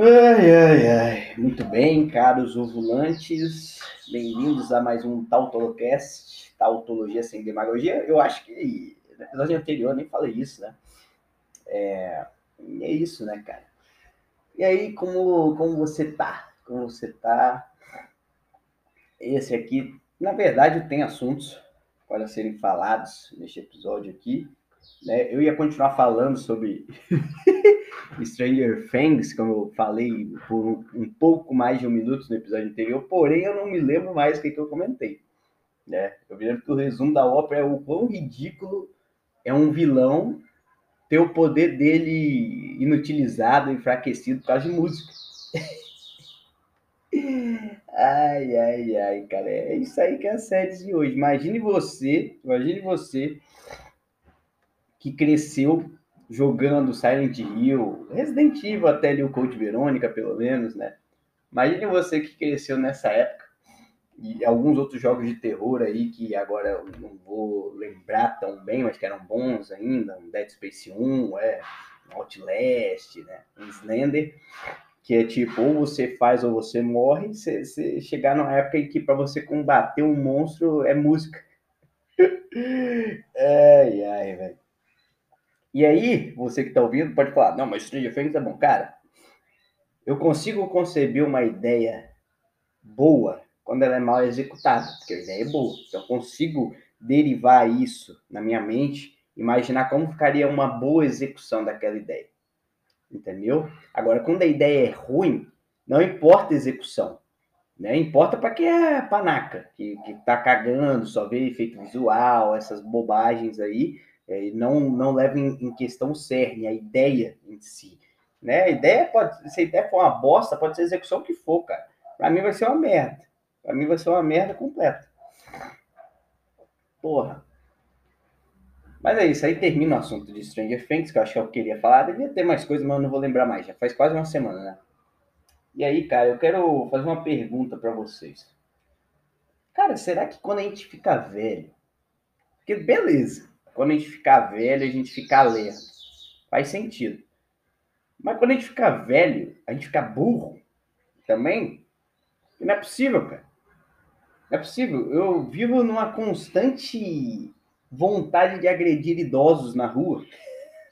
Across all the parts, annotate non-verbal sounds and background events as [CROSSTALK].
Ai, ai, ai. Muito bem, caros ovulantes. Bem-vindos a mais um Tautolocast, Tautologia sem demagogia. Eu acho que no episódio anterior nem falei isso, né? É, é isso, né, cara? E aí, como, como você tá? Como você tá? Esse aqui, na verdade, tem assuntos para serem falados neste episódio aqui. Né? Eu ia continuar falando sobre [LAUGHS] Stranger Things, como eu falei por um, pouco mais de um minuto no episódio anterior, porém eu não me lembro mais o que, que eu comentei. Né? Eu me lembro que o resumo da ópera é o quão ridículo é um vilão ter o poder dele inutilizado, enfraquecido por causa de música. [LAUGHS] ai, ai, ai, cara. É isso aí que é a série de hoje. Imagine você, imagine você que cresceu jogando Silent Hill, Resident Evil até ali o Code Verônica, pelo menos, né? Imagine você que cresceu nessa época e alguns outros jogos de terror aí que agora eu não vou lembrar tão bem, mas que eram bons ainda, um Dead Space 1, é, Outlast, né, um Slender, que é tipo, ou você faz ou você morre, você, você chegar numa época em que para você combater um monstro é música. [LAUGHS] ai, ai, velho. E aí, você que está ouvindo pode falar, não, mas Stranger Things é bom. Cara, eu consigo conceber uma ideia boa quando ela é mal executada, porque a ideia é boa. Então, eu consigo derivar isso na minha mente, imaginar como ficaria uma boa execução daquela ideia. Entendeu? Agora, quando a ideia é ruim, não importa a execução. Né? Importa para quem é panaca, que, que tá cagando, só vê efeito visual, essas bobagens aí, é, não, não leva em, em, questão o cerne, a ideia em si. Né? A ideia pode, se a ideia for uma bosta, pode ser a execução que for, cara. Para mim vai ser uma merda. Para mim vai ser uma merda completa. Porra. Mas é isso, aí termina o assunto de Stranger Things, que eu acho que eu queria falar. Devia ter mais coisas, mas eu não vou lembrar mais. Já faz quase uma semana, né? E aí, cara, eu quero fazer uma pergunta para vocês. Cara, será que quando a gente fica velho. Porque beleza, quando a gente ficar velho, a gente fica lerdo. Faz sentido. Mas quando a gente ficar velho, a gente fica burro também, não é possível, cara. Não é possível. Eu vivo numa constante vontade de agredir idosos na rua.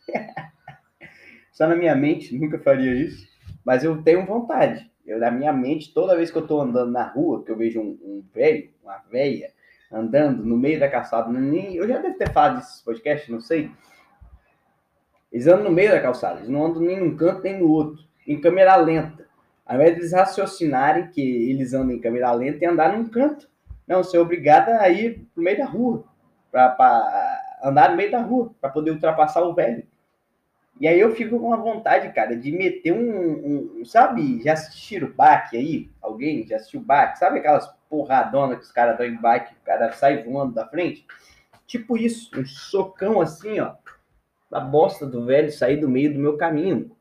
[LAUGHS] Só na minha mente, nunca faria isso. Mas eu tenho vontade. Eu, na minha mente, toda vez que eu estou andando na rua, que eu vejo um, um velho, uma velha, andando no meio da calçada. Nem, eu já devo ter falado desse podcast, não sei. Eles andam no meio da calçada, eles não andam nem num canto nem no outro, em câmera lenta. Ao invés de eles raciocinarem que eles andam em câmera lenta e andar num canto. Não, você é obrigado a ir no meio da rua, para andar no meio da rua, para poder ultrapassar o velho. E aí eu fico com a vontade, cara, de meter um, um sabe, já assistiram o baque aí? Alguém já assistiu o baque? Sabe aquelas porradona que os caras dão em bike, o cara sai voando da frente. Tipo isso, um socão assim, ó, da bosta do velho sair do meio do meu caminho.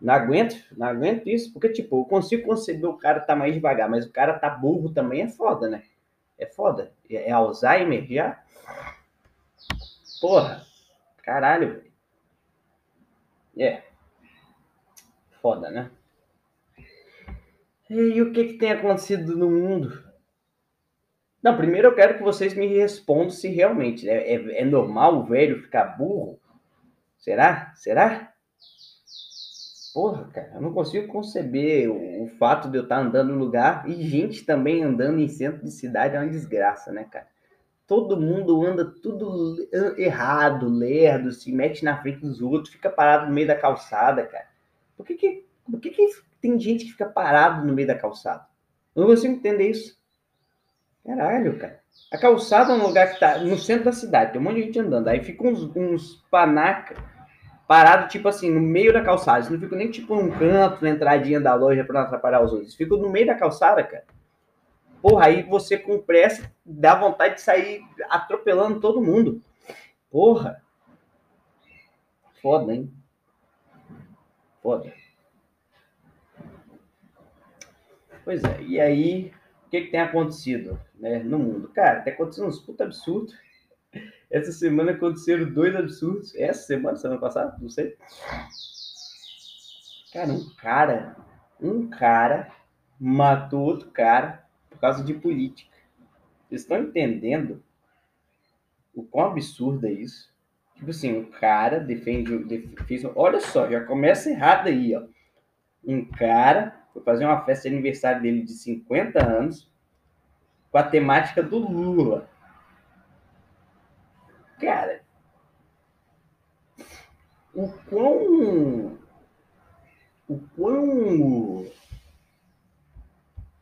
Não aguento, não aguento isso, porque, tipo, eu consigo conceber o cara tá mais devagar, mas o cara tá burro também é foda, né? É foda. É, é Alzheimer já? Porra, caralho, velho. É. Foda, né? E o que, que tem acontecido no mundo? Não, primeiro eu quero que vocês me respondam se realmente é, é, é normal o velho ficar burro. Será? Será? Porra, cara, eu não consigo conceber o, o, fato de eu estar andando no lugar e gente também andando em centro de cidade é uma desgraça, né, cara? Todo mundo anda tudo errado, lerdo, se mete na frente dos outros, fica parado no meio da calçada, cara. Por que que, por que, que tem gente que fica parado no meio da calçada. Eu não consigo entender isso. Caralho, cara. A calçada é um lugar que tá no centro da cidade, tem um monte de gente andando. Aí fica uns, uns panaca parado, tipo assim, no meio da calçada. Eles não ficam nem tipo num canto, na entradinha da loja para não atrapalhar os outros. Ficam no meio da calçada, cara. Porra, aí você com pressa dá vontade de sair atropelando todo mundo. Porra. Foda, hein? Foda. Pois é, e aí, o que, que tem acontecido né, no mundo? Cara, tem acontecido uns puta absurdos. [LAUGHS] Essa semana aconteceram dois absurdos. Essa semana, semana passada, não sei. Cara, um cara, um cara matou outro cara por causa de política. Vocês estão entendendo o quão absurdo é isso? Tipo assim, um cara defende, defende. Olha só, já começa errado aí, ó. Um cara foi fazer uma festa de aniversário dele de 50 anos com a temática do Lula. Cara, o quão. O quão.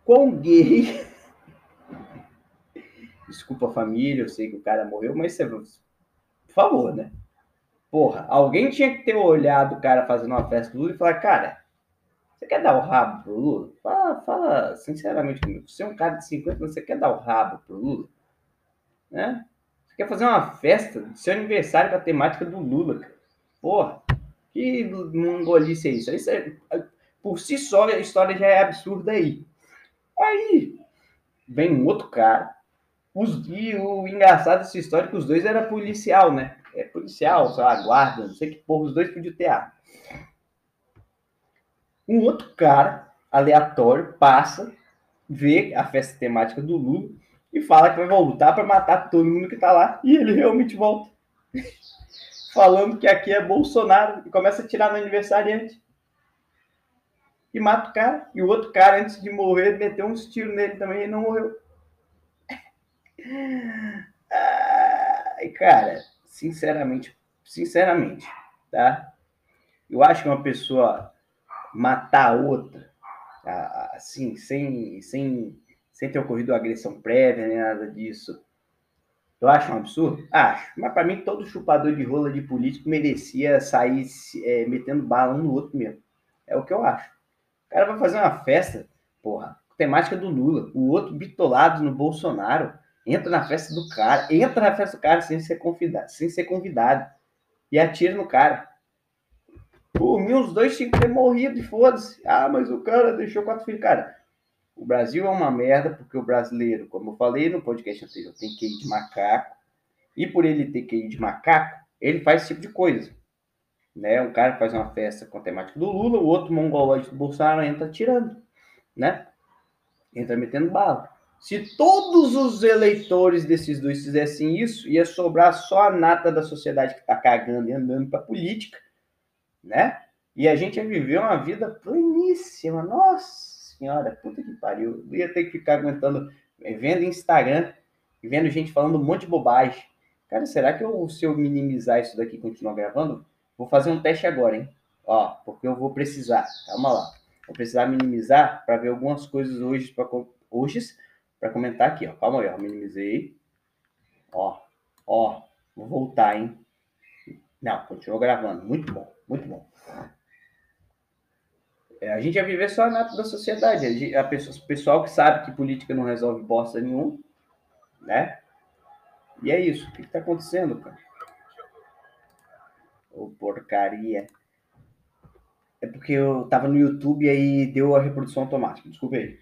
Quão gay. [LAUGHS] Desculpa a família, eu sei que o cara morreu, mas você. Por favor, né? Porra, alguém tinha que ter olhado o cara fazendo uma festa do Lula e falar, cara, você quer dar o rabo pro Lula? Fala, fala sinceramente comigo. Você é um cara de 50 anos, você quer dar o rabo pro Lula? Né? Você quer fazer uma festa do seu aniversário com a temática do Lula, cara? Porra, que mongolice é isso? isso é, por si só, a história já é absurda aí. Aí, vem um outro cara. Os, e o engraçado dessa história é que os dois eram policial, né? É policial, sei lá, guarda, não sei que porra, os dois podiam ter arma. Um outro cara, aleatório, passa, vê a festa temática do Lula e fala que vai voltar para matar todo mundo que tá lá. E ele realmente volta [LAUGHS] falando que aqui é Bolsonaro e começa a tirar no aniversariante. E mata o cara. E o outro cara, antes de morrer, meteu uns tiros nele também e não morreu. [LAUGHS] Ai, cara, sinceramente, sinceramente, tá? Eu acho que uma pessoa matar a outra, assim, sem, sem, sem ter ocorrido agressão prévia, nem nada disso, eu acho um absurdo? Acho. Mas para mim, todo chupador de rola de político merecia sair é, metendo bala um no outro mesmo. É o que eu acho. O cara vai fazer uma festa, porra, temática do Lula. O outro bitolado no Bolsonaro. Entra na festa do cara. Entra na festa do cara sem ser convidado. Sem ser convidado. E atira no cara. Por mim, os dois tinham que ter morrido foda-se. Ah, mas o cara deixou quatro filhos. Cara, o Brasil é uma merda porque o brasileiro, como eu falei no podcast anterior, tem QI de macaco. E por ele ter QI de macaco, ele faz esse tipo de coisa. Né? Um cara faz uma festa com a temática do Lula, o outro mongolóide do Bolsonaro entra tirando, né? Entra metendo bala. Se todos os eleitores desses dois fizessem isso, ia sobrar só a nata da sociedade que está cagando e andando para política, né? E a gente ia viver uma vida pleníssima. Nossa! senhora, puta que pariu. Eu ia ter que ficar aguentando, eh, vendo Instagram e vendo gente falando um monte de bobagem. Cara, será que eu, se eu minimizar isso daqui e continuar gravando, vou fazer um teste agora, hein? Ó, porque eu vou precisar. Calma lá. Vou precisar minimizar para ver algumas coisas hoje para hoje para comentar aqui, ó. Calma aí, ó. Minimizei. Ó, ó. Vou voltar, hein? Não, continuou gravando. Muito bom, muito bom. É, a gente ia viver só na da sociedade. A, pessoa, o pessoal que sabe que política não resolve bosta nenhum, né? E é isso. O que, está acontecendo, cara? Ô, porcaria. É porque eu tava no YouTube e aí deu a reprodução automática. Desculpa aí.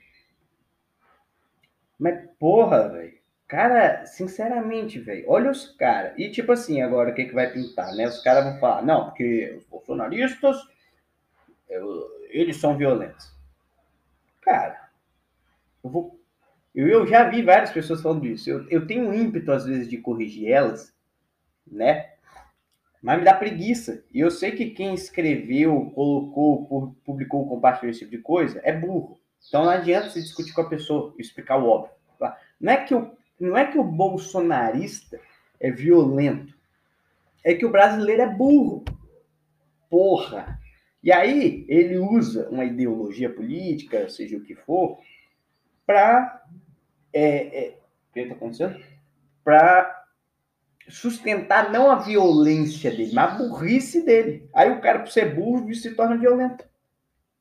Mas, porra, velho. Cara, sinceramente, velho, olha os caras. E tipo assim, agora o que, que vai pintar, né? Os caras vão falar, não, porque os bolsonaristas eu, eles são violentos. Cara, eu vou. Eu, eu já vi várias pessoas falando isso. Eu, eu tenho um ímpeto, às vezes, de corrigir elas, né? Mas me dá preguiça. E eu sei que quem escreveu, colocou, publicou, compartilhou esse tipo de coisa é burro. Então não adianta se discutir com a pessoa explicar o óbvio. Não é que o, não é que o bolsonarista é violento. É que o brasileiro é burro. Porra! E aí ele usa uma ideologia política, seja o que for, para é, é, o que está acontecendo? Para sustentar não a violência dele, mas a burrice dele. Aí o cara, por ser burro, se torna violento.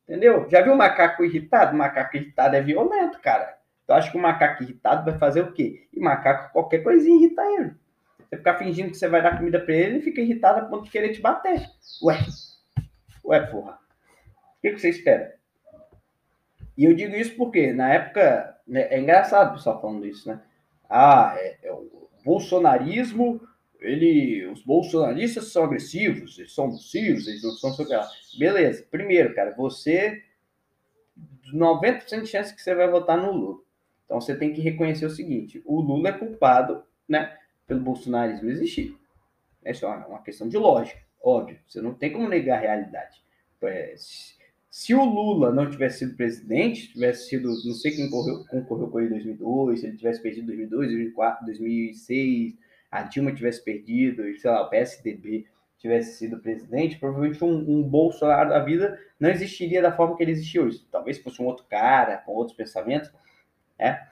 Entendeu? Já viu um macaco irritado? O macaco irritado é violento, cara. Então acho que o macaco irritado vai fazer o quê? E macaco, qualquer coisinha irrita ele. Você ficar fingindo que você vai dar comida para ele, ele fica irritado a ponto de querer te bater. Ué, Ué, porra, o que, você espera? E eu digo isso porque, na época, né, é engraçado o pessoal falando isso, né? Ah, é, é o bolsonarismo ele, os bolsonaristas são agressivos, eles são nocivos, eles não são Beleza. Primeiro, cara, você 90% de chance que você vai votar no Lula. Então você tem que reconhecer o seguinte: o Lula é culpado, né, pelo bolsonarismo existir. É uma questão de lógica, óbvio. Você não tem como negar a realidade. É, se o Lula não tivesse sido presidente, tivesse sido, não sei quem concorreu, concorreu com ele em 2002, se ele tivesse perdido 2002, 2004, 2006, a Dilma tivesse perdido, sei lá, o PSDB tivesse sido presidente, provavelmente um, um Bolsonaro da vida não existiria da forma que ele existe hoje. Talvez fosse um outro cara, com outros pensamentos, né?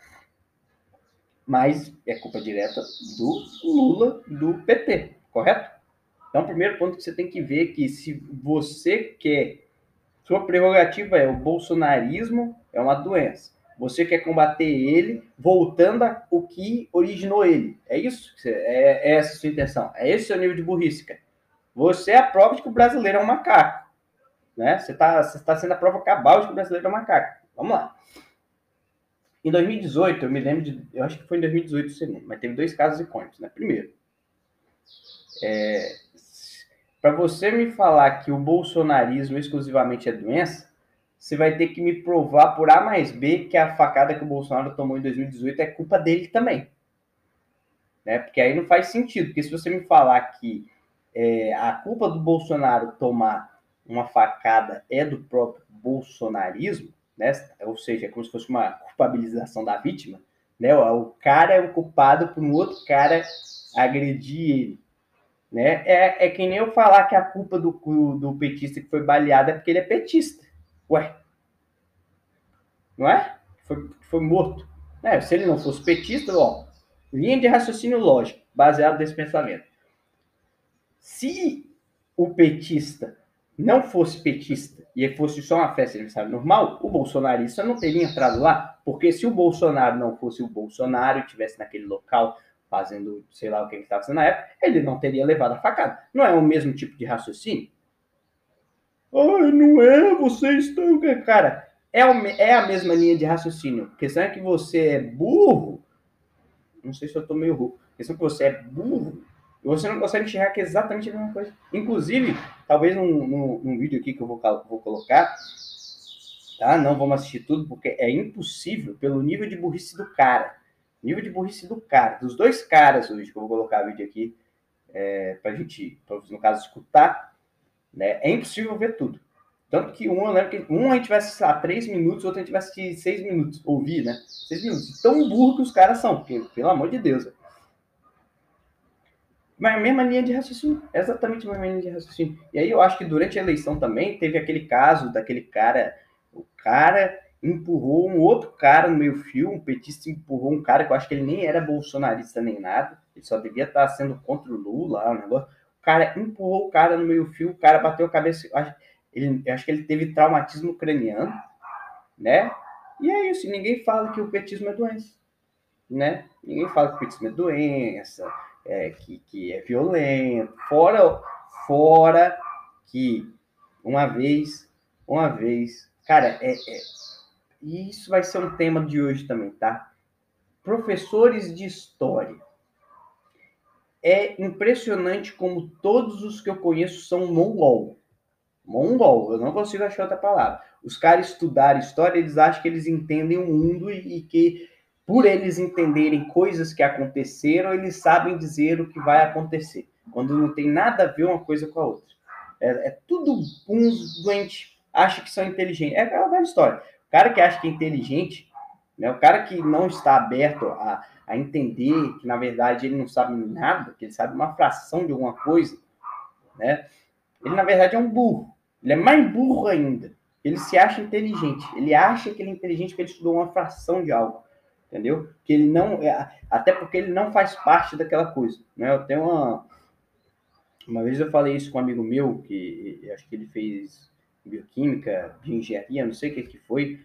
Mas é culpa direta do Lula, do PT, correto? Então, o primeiro ponto que você tem que ver é que se você quer sua prerrogativa é o bolsonarismo é uma doença. Você quer combater ele voltando ao que originou ele. É isso? É, é essa a sua intenção. É esse o seu nível de burrice, cara. Você é a prova de que o brasileiro é um macaco. Né? Você está você tá sendo a prova cabal de que o brasileiro é um macaco. Vamos lá. Em 2018, eu me lembro de. Eu acho que foi em 2018 o segundo, mas teve dois casos icônicos, né? Primeiro, é, para você me falar que o bolsonarismo exclusivamente é doença, você vai ter que me provar por A mais B que a facada que o Bolsonaro tomou em 2018 é culpa dele também. Né? Porque aí não faz sentido. Porque se você me falar que é, a culpa do Bolsonaro tomar uma facada é do próprio bolsonarismo, né? ou seja, é como se fosse uma culpabilização da vítima, né? o cara é o culpado por um outro cara agredir ele. Né? É, é que nem eu falar que a culpa do, do petista que foi baleado é porque ele é petista. Ué. Não é? Foi, foi morto. É, se ele não fosse petista, ó, linha de raciocínio lógico, baseado nesse pensamento. Se o petista não fosse petista e fosse só uma festa de aniversário normal, o bolsonarista não teria entrado lá, porque se o Bolsonaro não fosse o Bolsonaro e estivesse naquele local fazendo, sei lá o que ele estava fazendo na época, ele não teria levado a facada. Não é o mesmo tipo de raciocínio? Ai, não é, vocês estão. Cara, é, é a mesma linha de raciocínio. A questão é que você é burro. Não sei se eu tô meio burro. A questão é que você é burro e você não consegue enxergar que é exatamente a mesma coisa. Inclusive, talvez num, num, num vídeo aqui que eu vou, vou colocar, tá? Não vamos assistir tudo, porque é impossível pelo nível de burrice do cara Nível de burrice do cara, dos dois caras hoje, que eu vou colocar o vídeo aqui, é, pra gente, pra, no caso, escutar, né? É impossível ver tudo. Tanto que um, eu lembro que um a gente vai assistir, lá, três minutos, outro a gente vai assistir seis minutos, ouvir, né? Seis minutos. Tão burro que os caras são, porque, pelo amor de Deus. Mas a mesma linha de raciocínio, exatamente a mesma linha de raciocínio. E aí eu acho que durante a eleição também teve aquele caso daquele cara, o cara empurrou um outro cara no meio fio, um petista empurrou um cara que eu acho que ele nem era bolsonarista nem nada, ele só devia estar sendo contra o Lula, o negócio. O cara empurrou o cara no meio fio, o cara bateu a cabeça, eu acho, ele, eu acho que ele teve traumatismo craniano, né? E é isso, ninguém fala que o petismo é doença, né? Ninguém fala que o petismo é doença, é, que, que é violento, fora, fora que uma vez, uma vez, cara, é, é isso vai ser um tema de hoje também, tá? Professores de história. É impressionante como todos os que eu conheço são mongol. Mongol, eu não consigo achar outra palavra. Os caras estudaram história, eles acham que eles entendem o mundo e, e que, por eles entenderem coisas que aconteceram, eles sabem dizer o que vai acontecer. Quando não tem nada a ver uma coisa com a outra. É, é tudo uns doentes, acham que são inteligentes. É aquela velha história. O cara que acha que é inteligente, né, o cara que não está aberto a, a entender que, na verdade, ele não sabe nada, que ele sabe uma fração de alguma coisa, né, ele, na verdade, é um burro. Ele é mais burro ainda. Ele se acha inteligente. Ele acha que ele é inteligente porque ele estudou uma fração de algo. Entendeu? Que ele não. É, até porque ele não faz parte daquela coisa. Né? Eu tenho uma. Uma vez eu falei isso com um amigo meu, que acho que ele fez bioquímica, bioengenharia, não sei o que que foi.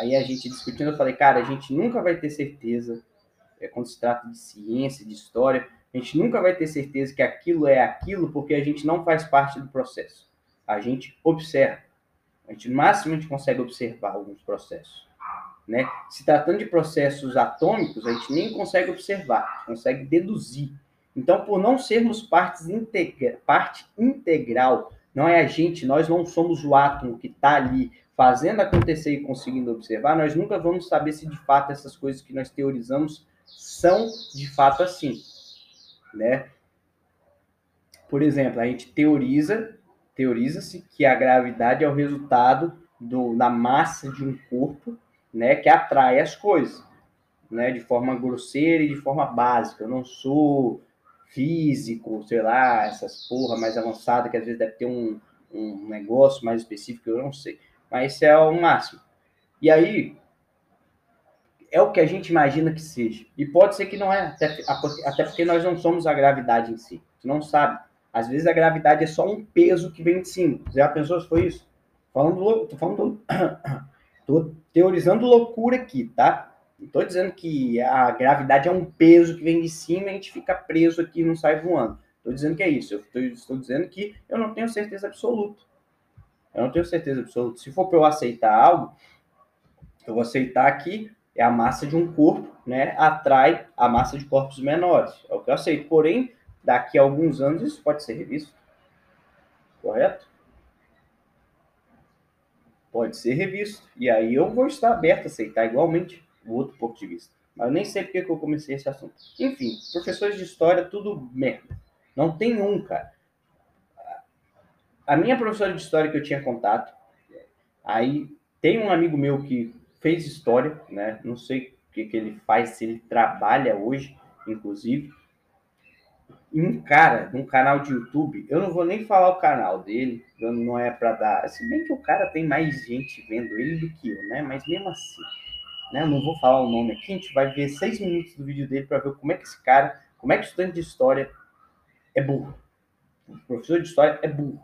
Aí a gente discutindo, eu falei, cara, a gente nunca vai ter certeza, é, quando se trata de ciência, de história, a gente nunca vai ter certeza que aquilo é aquilo, porque a gente não faz parte do processo. A gente observa. A gente, no máximo, a gente consegue observar alguns processos. Né? Se tratando de processos atômicos, a gente nem consegue observar, consegue deduzir. Então, por não sermos partes integra parte integral, não é a gente, nós não somos o átomo que está ali fazendo acontecer e conseguindo observar, nós nunca vamos saber se de fato essas coisas que nós teorizamos são de fato assim, né? Por exemplo, a gente teoriza, teoriza-se que a gravidade é o resultado do, da massa de um corpo, né, que atrai as coisas, né, de forma grosseira e de forma básica. Eu não sou físico, sei lá, essas porra mais avançada que às vezes deve ter um, um negócio mais específico, eu não sei. Mas isso é o máximo. E aí, é o que a gente imagina que seja. E pode ser que não é, até, até porque nós não somos a gravidade em si. Você não sabe. Às vezes a gravidade é só um peso que vem de cima. Já pensou se foi isso? Falando, tô falando, [COUGHS] tô teorizando loucura aqui, tá? Não tô dizendo que a gravidade é um peso que vem de cima e a gente fica preso aqui e não sai voando. Tô dizendo que é isso. Eu tô, estou dizendo que eu não tenho certeza absoluta. Eu não tenho certeza absoluta. Se for para eu aceitar algo, eu vou aceitar que é a massa de um corpo, né, atrai a massa de corpos menores. É o que eu aceito. Porém, daqui a alguns anos isso pode ser revisto. Correto? Pode ser revisto. E aí eu vou estar aberto a aceitar igualmente o outro ponto de vista. Mas eu nem sei porque que eu comecei esse assunto. Enfim, professores de história, tudo merda. Não tem um, cara. A minha professora de história que eu tinha contato, aí tem um amigo meu que fez história, né? Não sei o que, que ele faz, se ele trabalha hoje, inclusive. E um cara, um canal de YouTube, eu não vou nem falar o canal dele, não é para dar. Se bem que o cara tem mais gente vendo ele do que eu, né? Mas mesmo assim, né? Eu não vou falar o nome aqui, a gente vai ver seis minutos do vídeo dele para ver como é que esse cara, como é que o estudante de história é burro. O professor de história é burro.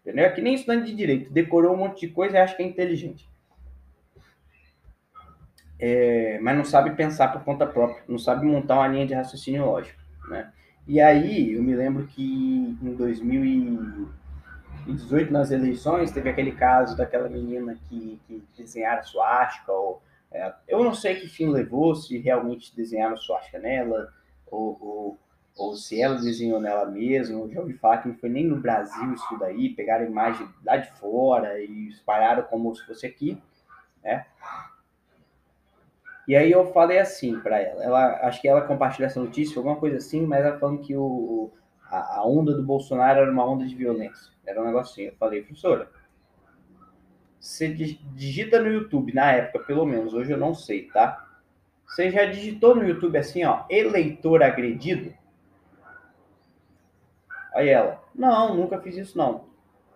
Entendeu? É que nem estudante de direito, decorou um monte de coisa e acha que é inteligente é, mas não sabe pensar por conta própria, não sabe montar uma linha de raciocínio lógico, né? E aí, eu me lembro que em 2018, nas eleições, teve aquele caso daquela menina que, que desenharam suástica, ou é, eu não sei que fim levou, se realmente desenharam suástica nela, ou, ou, ou, se ela desenhou nela mesma. Eu já ouvi falar que não foi nem no Brasil isso daí, pegaram imagem lá de fora e espalharam como se fosse aqui, né? E aí eu falei assim para ela, ela, acho que ela compartilhou essa notícia, alguma coisa assim, mas ela falando que o, a, a, onda do Bolsonaro era uma onda de violência. Era um negocinho. Eu falei, professora, você digita no YouTube, na época, pelo menos, hoje eu não sei, tá? Você já digitou no YouTube assim, ó, eleitor agredido? Aí ela, não, nunca fiz isso não.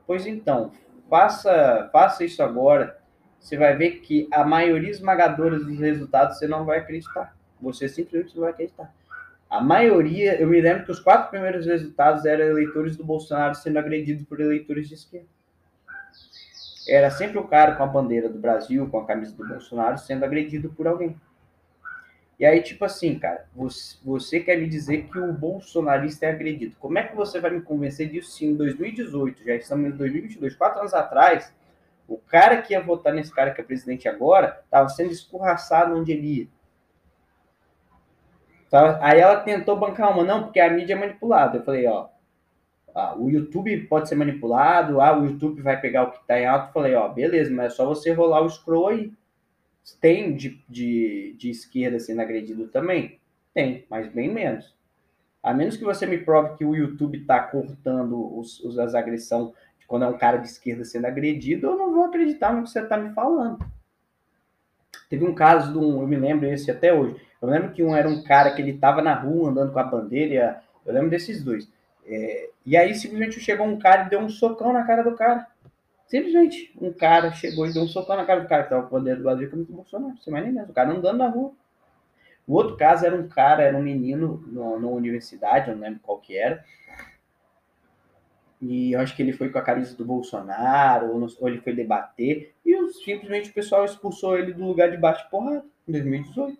Pois então, faça, faça isso agora você vai ver que a maioria esmagadora dos resultados você não vai acreditar. Você simplesmente não vai acreditar. A maioria, eu me lembro que os quatro primeiros resultados eram eleitores do Bolsonaro sendo agredidos por eleitores de esquerda. Era sempre o cara com a bandeira do Brasil, com a camisa do Bolsonaro, sendo agredido por alguém. E aí, tipo assim, cara, você, você quer me dizer que o bolsonarista é agredido. Como é que você vai me convencer disso se em 2018, já estamos em 2022, quatro anos atrás, o cara que ia votar nesse cara que é presidente agora estava sendo escorraçado onde ele ia. Aí ela tentou bancar uma, não, porque a mídia é manipulada. Eu falei, ó, ah, o YouTube pode ser manipulado, ah, o YouTube vai pegar o que está em alto. Eu falei, ó, beleza, mas é só você rolar o scroll aí. Tem de, de, de esquerda sendo agredido também? Tem, mas bem menos. A menos que você me prove que o YouTube está cortando os, os, as agressões quando é um cara de esquerda sendo agredido, eu não vou acreditar no que você está me falando. Teve um caso de um, eu me lembro esse até hoje. Eu lembro que um era um cara que ele estava na rua andando com a bandeira. Eu lembro desses dois. É, e aí simplesmente chegou um cara e deu um socão na cara do cara. Simplesmente um cara chegou e deu um socão na cara do cara que estava com a bandeira do Brasil, não Bolsonaro. Você mais nem mesmo. O cara andando na rua. O outro caso era um cara, era um menino numa universidade, eu não lembro qual que era e eu acho que ele foi com a camisa do Bolsonaro, ou, ou ele foi debater, e simplesmente o pessoal expulsou ele do lugar de baixo porrada, em 2018.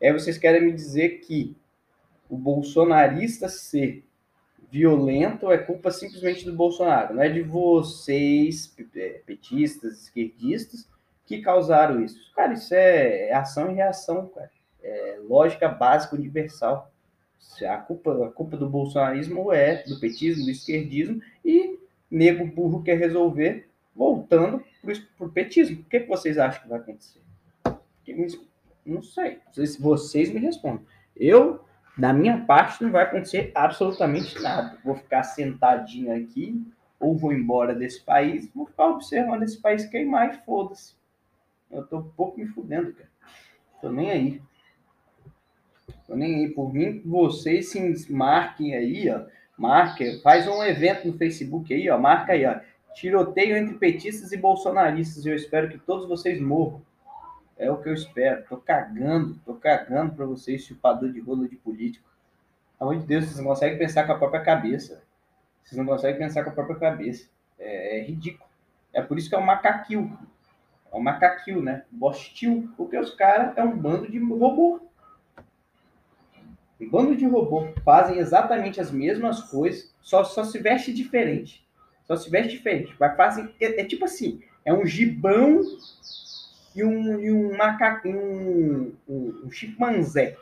É, vocês querem me dizer que o bolsonarista ser violento é culpa simplesmente do Bolsonaro, não é de vocês, é, petistas, esquerdistas, que causaram isso. Cara, isso é ação e reação, cara. É lógica básica universal. A culpa, a culpa do bolsonarismo é do petismo, do esquerdismo, e nego burro quer resolver voltando para o petismo. O que, que vocês acham que vai acontecer? Não sei. Vocês, vocês me respondem. Eu, da minha parte, não vai acontecer absolutamente nada. Vou ficar sentadinho aqui, ou vou embora desse país, vou ficar observando esse país queimar e foda-se. Eu tô um pouco me fudendo, cara. Tô nem aí. Tô nem aí. Por mim, vocês se marquem aí, ó. Marque, faz um evento no Facebook aí, ó. Marca aí, ó. Tiroteio entre petistas e bolsonaristas. Eu espero que todos vocês morram. É o que eu espero. Tô cagando, tô cagando pra vocês, chupador de rolo de político. Amor de Deus, vocês não conseguem pensar com a própria cabeça. Vocês não conseguem pensar com a própria cabeça. É, é ridículo. É por isso que é um macaquil. É um macaquil, né? Bostil. Porque os caras é um bando de robô. Um bando de robô. Fazem exatamente as mesmas coisas, só, só se veste diferente. Só se veste diferente. Vai fazem, é, é tipo assim, é um gibão e um, e um macaco, um, um, um chimpanzé.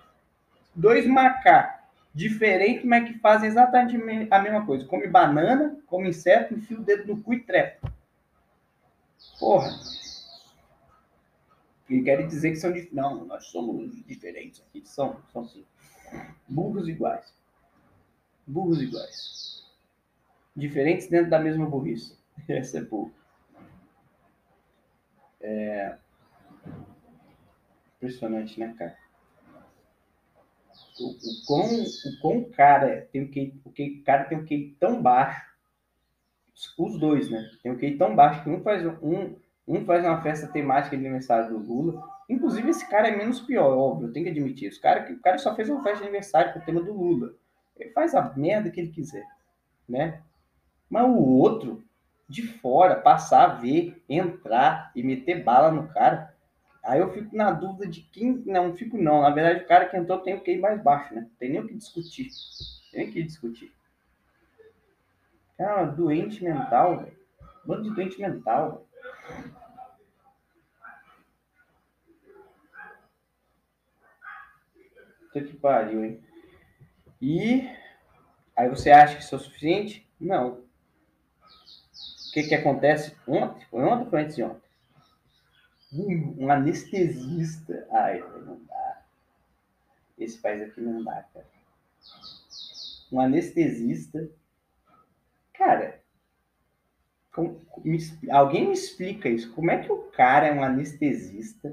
Dois macacos diferentes, mas que fazem exatamente a mesma coisa. Come banana, come inseto, enfia o dedo no cu e trepa. Porra. E querem dizer que são. Não, nós somos diferentes aqui. São, são sim. Burros iguais. Burros iguais. Diferentes dentro da mesma burrice. [LAUGHS] Essa é burro. É... Impressionante, né, cara? O, o, quão, o quão cara tem o que o que cara tem o que tão baixo os dois né tem o que tão baixo que um faz um um faz uma festa temática de aniversário do Lula. Inclusive, esse cara é menos pior, óbvio, tenho que admitir. Esse cara, o cara só fez uma festa de aniversário com o tema do Lula. Ele faz a merda que ele quiser, né? Mas o outro, de fora, passar, ver, entrar e meter bala no cara, aí eu fico na dúvida de quem. Não, fico não. Na verdade, o cara que entrou tem que ir mais baixo, né? Tem nem o que discutir. Tem que discutir. Cara, doente mental, velho. Bando de doente mental. Puta que pariu, hein? E aí você acha que isso é o suficiente? Não. O que que acontece ontem? Foi ontem foi antes de ontem? Um, um anestesista. Ai, não dá. Esse país aqui não dá, cara. Um anestesista. Cara, me, alguém me explica isso. Como é que o cara é um anestesista?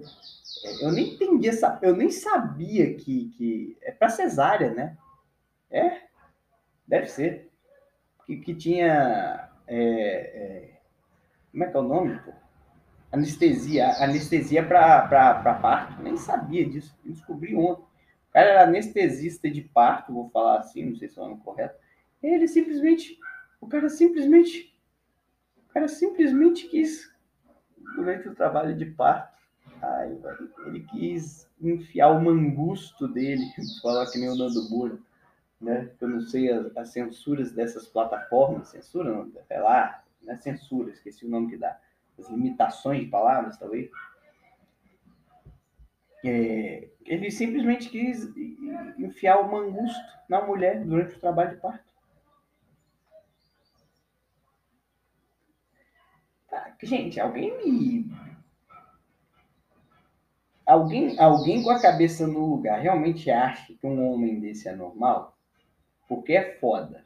É, eu nem entendi essa. Eu nem sabia que, que é para cesárea, né? É? Deve ser. Que, que tinha. É, é, como é que é o nome? Pô? Anestesia. Anestesia para parto. Nem sabia disso. Descobri ontem. O cara era anestesista de parto, vou falar assim, não sei se é o nome correto. Ele simplesmente. O cara simplesmente o cara simplesmente quis, durante o trabalho de parto, ai, ele quis enfiar o mangusto dele, falar que nem o Nando Moura, né? Eu não sei as, as, censuras dessas plataformas, censura não, sei lá, não é censura, esqueci o nome que dá, as limitações de palavras, talvez. É, ele simplesmente quis enfiar o mangusto na mulher durante o trabalho de parto. Gente, alguém me. Alguém, alguém com a cabeça no lugar realmente acha que um homem desse é normal? Porque é foda.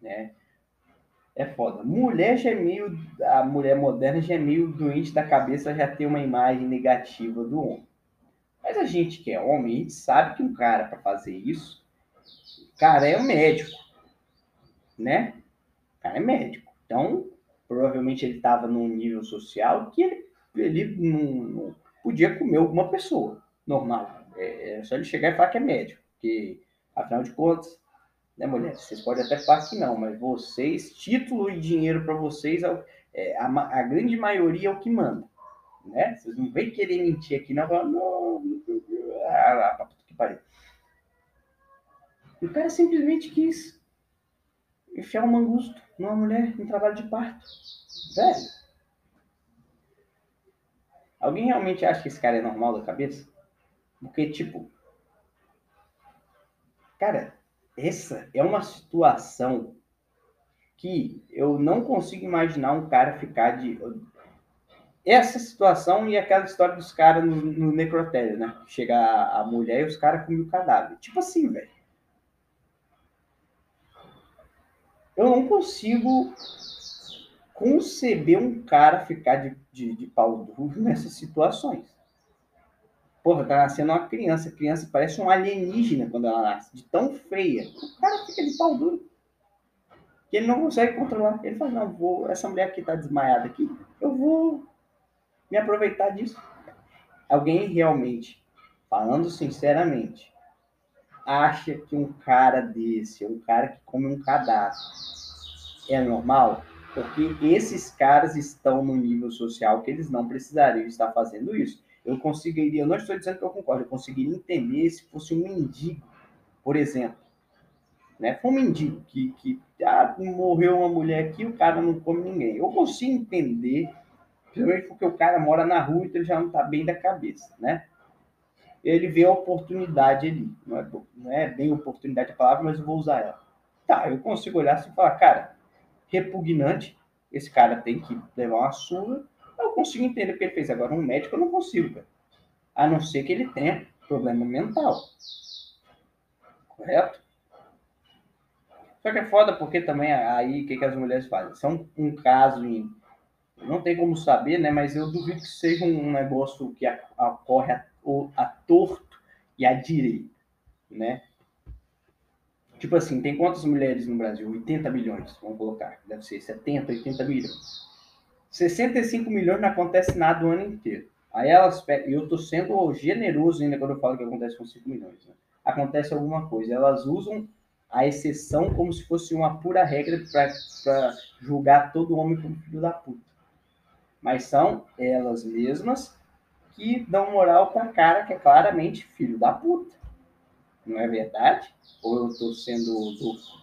Né? É foda. Mulher já é meio. A mulher moderna já é meio doente da cabeça, já tem uma imagem negativa do homem. Mas a gente que é homem, a gente sabe que um cara, para fazer isso, o cara é um médico. Né? O cara é médico. Então, provavelmente ele estava num nível social que ele, ele não, não, podia comer alguma pessoa normal. É, é, só ele chegar e falar que é médico, porque, afinal de contas, né, mulher? Vocês podem até falar que não, mas vocês, título e dinheiro para vocês, é, é, a, a, grande maioria é o que manda. Né? Vocês não vêm querer mentir aqui, não. Não, ah, que pariu. O cara simplesmente quis enfiar um mangusto numa mulher em trabalho de parto. Velho. Alguém realmente acha que esse cara é normal da cabeça? Porque, tipo. Cara, essa é uma situação que eu não consigo imaginar um cara ficar de. Essa situação e aquela história dos caras no, no necrotério, né? Chega a, mulher e os caras comem o cadáver. Tipo assim, velho. Eu não consigo conceber um cara ficar de, de, de pau duro nessas situações. Porra, tá nascendo uma criança. A criança parece um alienígena quando ela nasce, de tão feia. O cara fica de pau duro. Que ele não consegue controlar. Ele fala, não, vou, essa mulher aqui tá desmaiada aqui, eu vou me aproveitar disso. Alguém realmente, falando sinceramente, acha que um cara desse, um cara que come um cadastro, é normal? Porque esses caras estão no nível social que eles não precisariam estar fazendo isso. Eu conseguiria, eu não estou dizendo que eu concordo, eu conseguiria entender se fosse um mendigo, por exemplo. Né? Foi um mendigo que, que ah, morreu uma mulher aqui, o cara não come ninguém. Eu consigo entender, principalmente porque o cara mora na rua, então ele já não está bem da cabeça, né? Ele vê a oportunidade ali. Não é, não é bem oportunidade a palavra, mas eu vou usar ela. Tá, eu consigo olhar assim e falar, cara, repugnante. Esse cara tem que levar uma surra. Eu consigo entender o que ele fez. Agora, um médico eu não consigo, cara. A não ser que ele tenha problema mental. Correto? Só que é foda porque também aí o que, que as mulheres fazem? São um caso em. Não tem como saber, né? Mas eu duvido que seja um negócio que ocorre a, a torto e a direito, né? Tipo assim, tem quantas mulheres no Brasil? 80 milhões, vamos colocar. Deve ser 70, 80 milhões. 65 milhões não acontece nada o ano inteiro. Aí elas e eu tô sendo generoso ainda quando eu falo que acontece com 5 milhões. Né? Acontece alguma coisa. Elas usam a exceção como se fosse uma pura regra para julgar todo homem como filho da puta. Mas são elas mesmas que dão moral para cara que é claramente filho da puta. Não é verdade? Ou eu estou sendo duplo,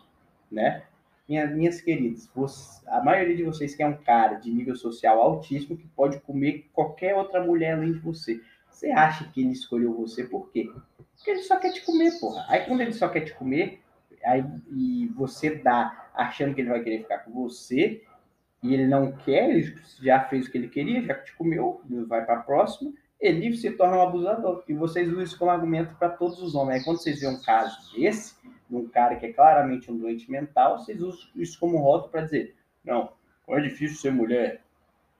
né? Minha, minhas queridas, você, a maioria de vocês quer um cara de nível social altíssimo que pode comer qualquer outra mulher além de você. Você acha que ele escolheu você por quê? Porque ele só quer te comer, porra. Aí quando ele só quer te comer, aí, e você dá achando que ele vai querer ficar com você, e ele não quer, ele já fez o que ele queria, já te comeu, vai para próxima, ele se torna um abusador. E vocês usam isso como argumento para todos os homens. Aí quando vocês veem um caso desse, de um cara que é claramente um doente mental, vocês usam isso como rótulo para dizer: não, como é difícil ser mulher.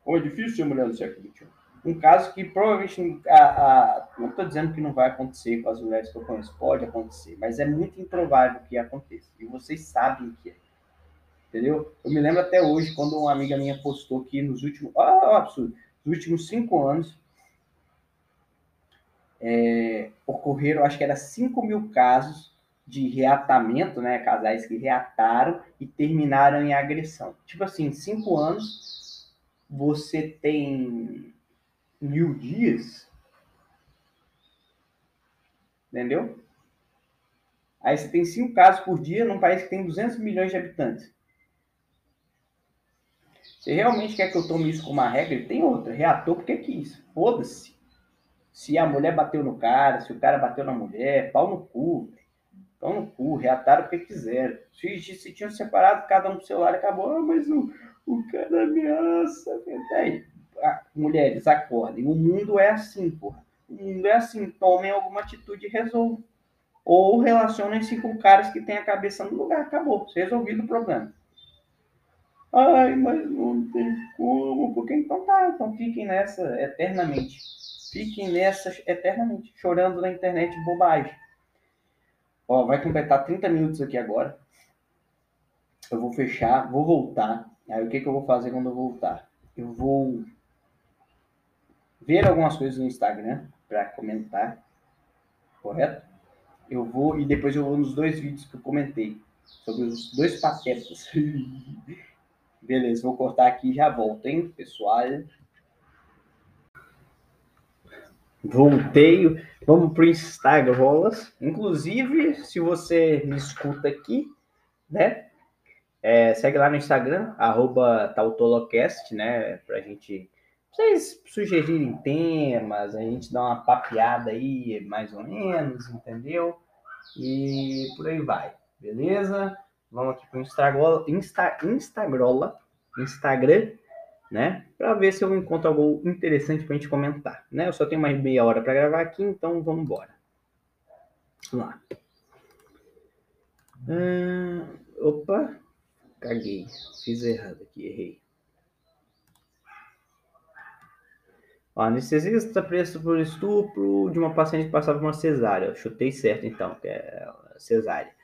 Como é difícil ser mulher no século XXI. Um caso que provavelmente, a, a, não estou dizendo que não vai acontecer com as mulheres que eu conheço, pode acontecer, mas é muito improvável que aconteça. E vocês sabem que é. Entendeu? Eu me lembro até hoje, quando uma amiga minha postou que nos últimos. Ah, absurdo! Nos últimos cinco anos, é, ocorreram, acho que era 5 mil casos de reatamento, né? Casais que reataram e terminaram em agressão. Tipo assim, cinco anos, você tem mil dias, entendeu? Aí você tem cinco casos por dia num país que tem 200 milhões de habitantes. Você realmente quer que eu tome isso como uma regra? Tem outra. Reator porque quis. Foda-se. Se a mulher bateu no cara, se o cara bateu na mulher, pau no cu, pau no cu, reataram o que quiseram. Se, se tinham separado, cada um pro celular acabou, ah, mas o, o cara ameaça. Aí, mulheres, acordem. O mundo é assim, porra. O mundo é assim. Tomem alguma atitude e resolvam. Ou relacionem-se com caras que têm a cabeça no lugar. Acabou. Resolvido o problema. Ai, mas não tem como. Porque então tá. Então fiquem nessa eternamente fiquem nessas eternamente, chorando na internet bobagem. Ó, vai completar 30 minutos aqui agora. Eu vou fechar, vou voltar. Aí o que, que eu vou fazer quando eu voltar? Eu vou ver algumas coisas no Instagram para comentar, correto? Eu vou e depois eu vou nos dois vídeos que eu comentei sobre os dois patetas. [LAUGHS] Beleza, vou cortar aqui e já volto, hein, pessoal? Voltei, vamos para o Instagram, rolas. Inclusive, se você me escuta aqui, né? É, segue lá no Instagram, arroba tautolocast, né? Pra gente. Vocês sugerirem temas, a gente dá uma papeada aí, mais ou menos, entendeu? E por aí vai, beleza? Vamos aqui para o Instagram, Insta, Instagrola, Instagram, né? Para ver se eu encontro algo interessante para a gente comentar, né? Eu só tenho mais meia hora para gravar aqui, então vamos embora. Vamos lá. Hum, opa, caguei, fiz errado aqui, errei. Ó, anestesista preso por estupro de uma paciente que passava por uma cesárea. Eu chutei certo, então, que é cesárea.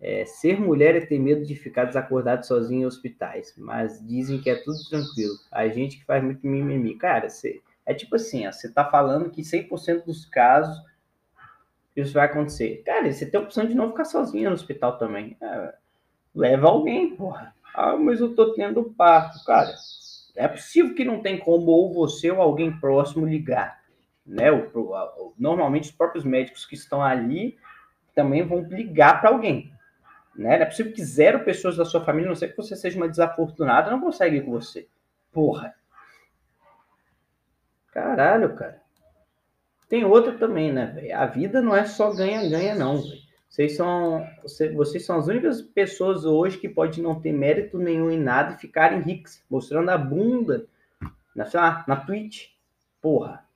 É, ser mulher é ter medo de ficar desacordado sozinho em hospitais, mas dizem que é tudo tranquilo. A gente que faz muito mimimi. Cara, é tipo assim, você tá falando que 100% dos casos isso vai acontecer. Cara, você tem a opção de não ficar sozinho no hospital também. É, leva alguém, porra. Ah, mas eu tô tendo parto. Cara, é possível que não tem como ou você ou alguém próximo ligar. Né? O, o, normalmente os próprios médicos que estão ali também vão ligar para alguém. Né? Não é possível que zero pessoas da sua família, não sei que você seja uma desafortunada, não consegue ir com você. Porra. Caralho, cara. Tem outra também, né, velho? A vida não é só ganha-ganha, não, velho. Vocês são, vocês são as únicas pessoas hoje que podem não ter mérito nenhum em nada e ficarem ricos, mostrando a bunda na, lá, na Twitch. Porra.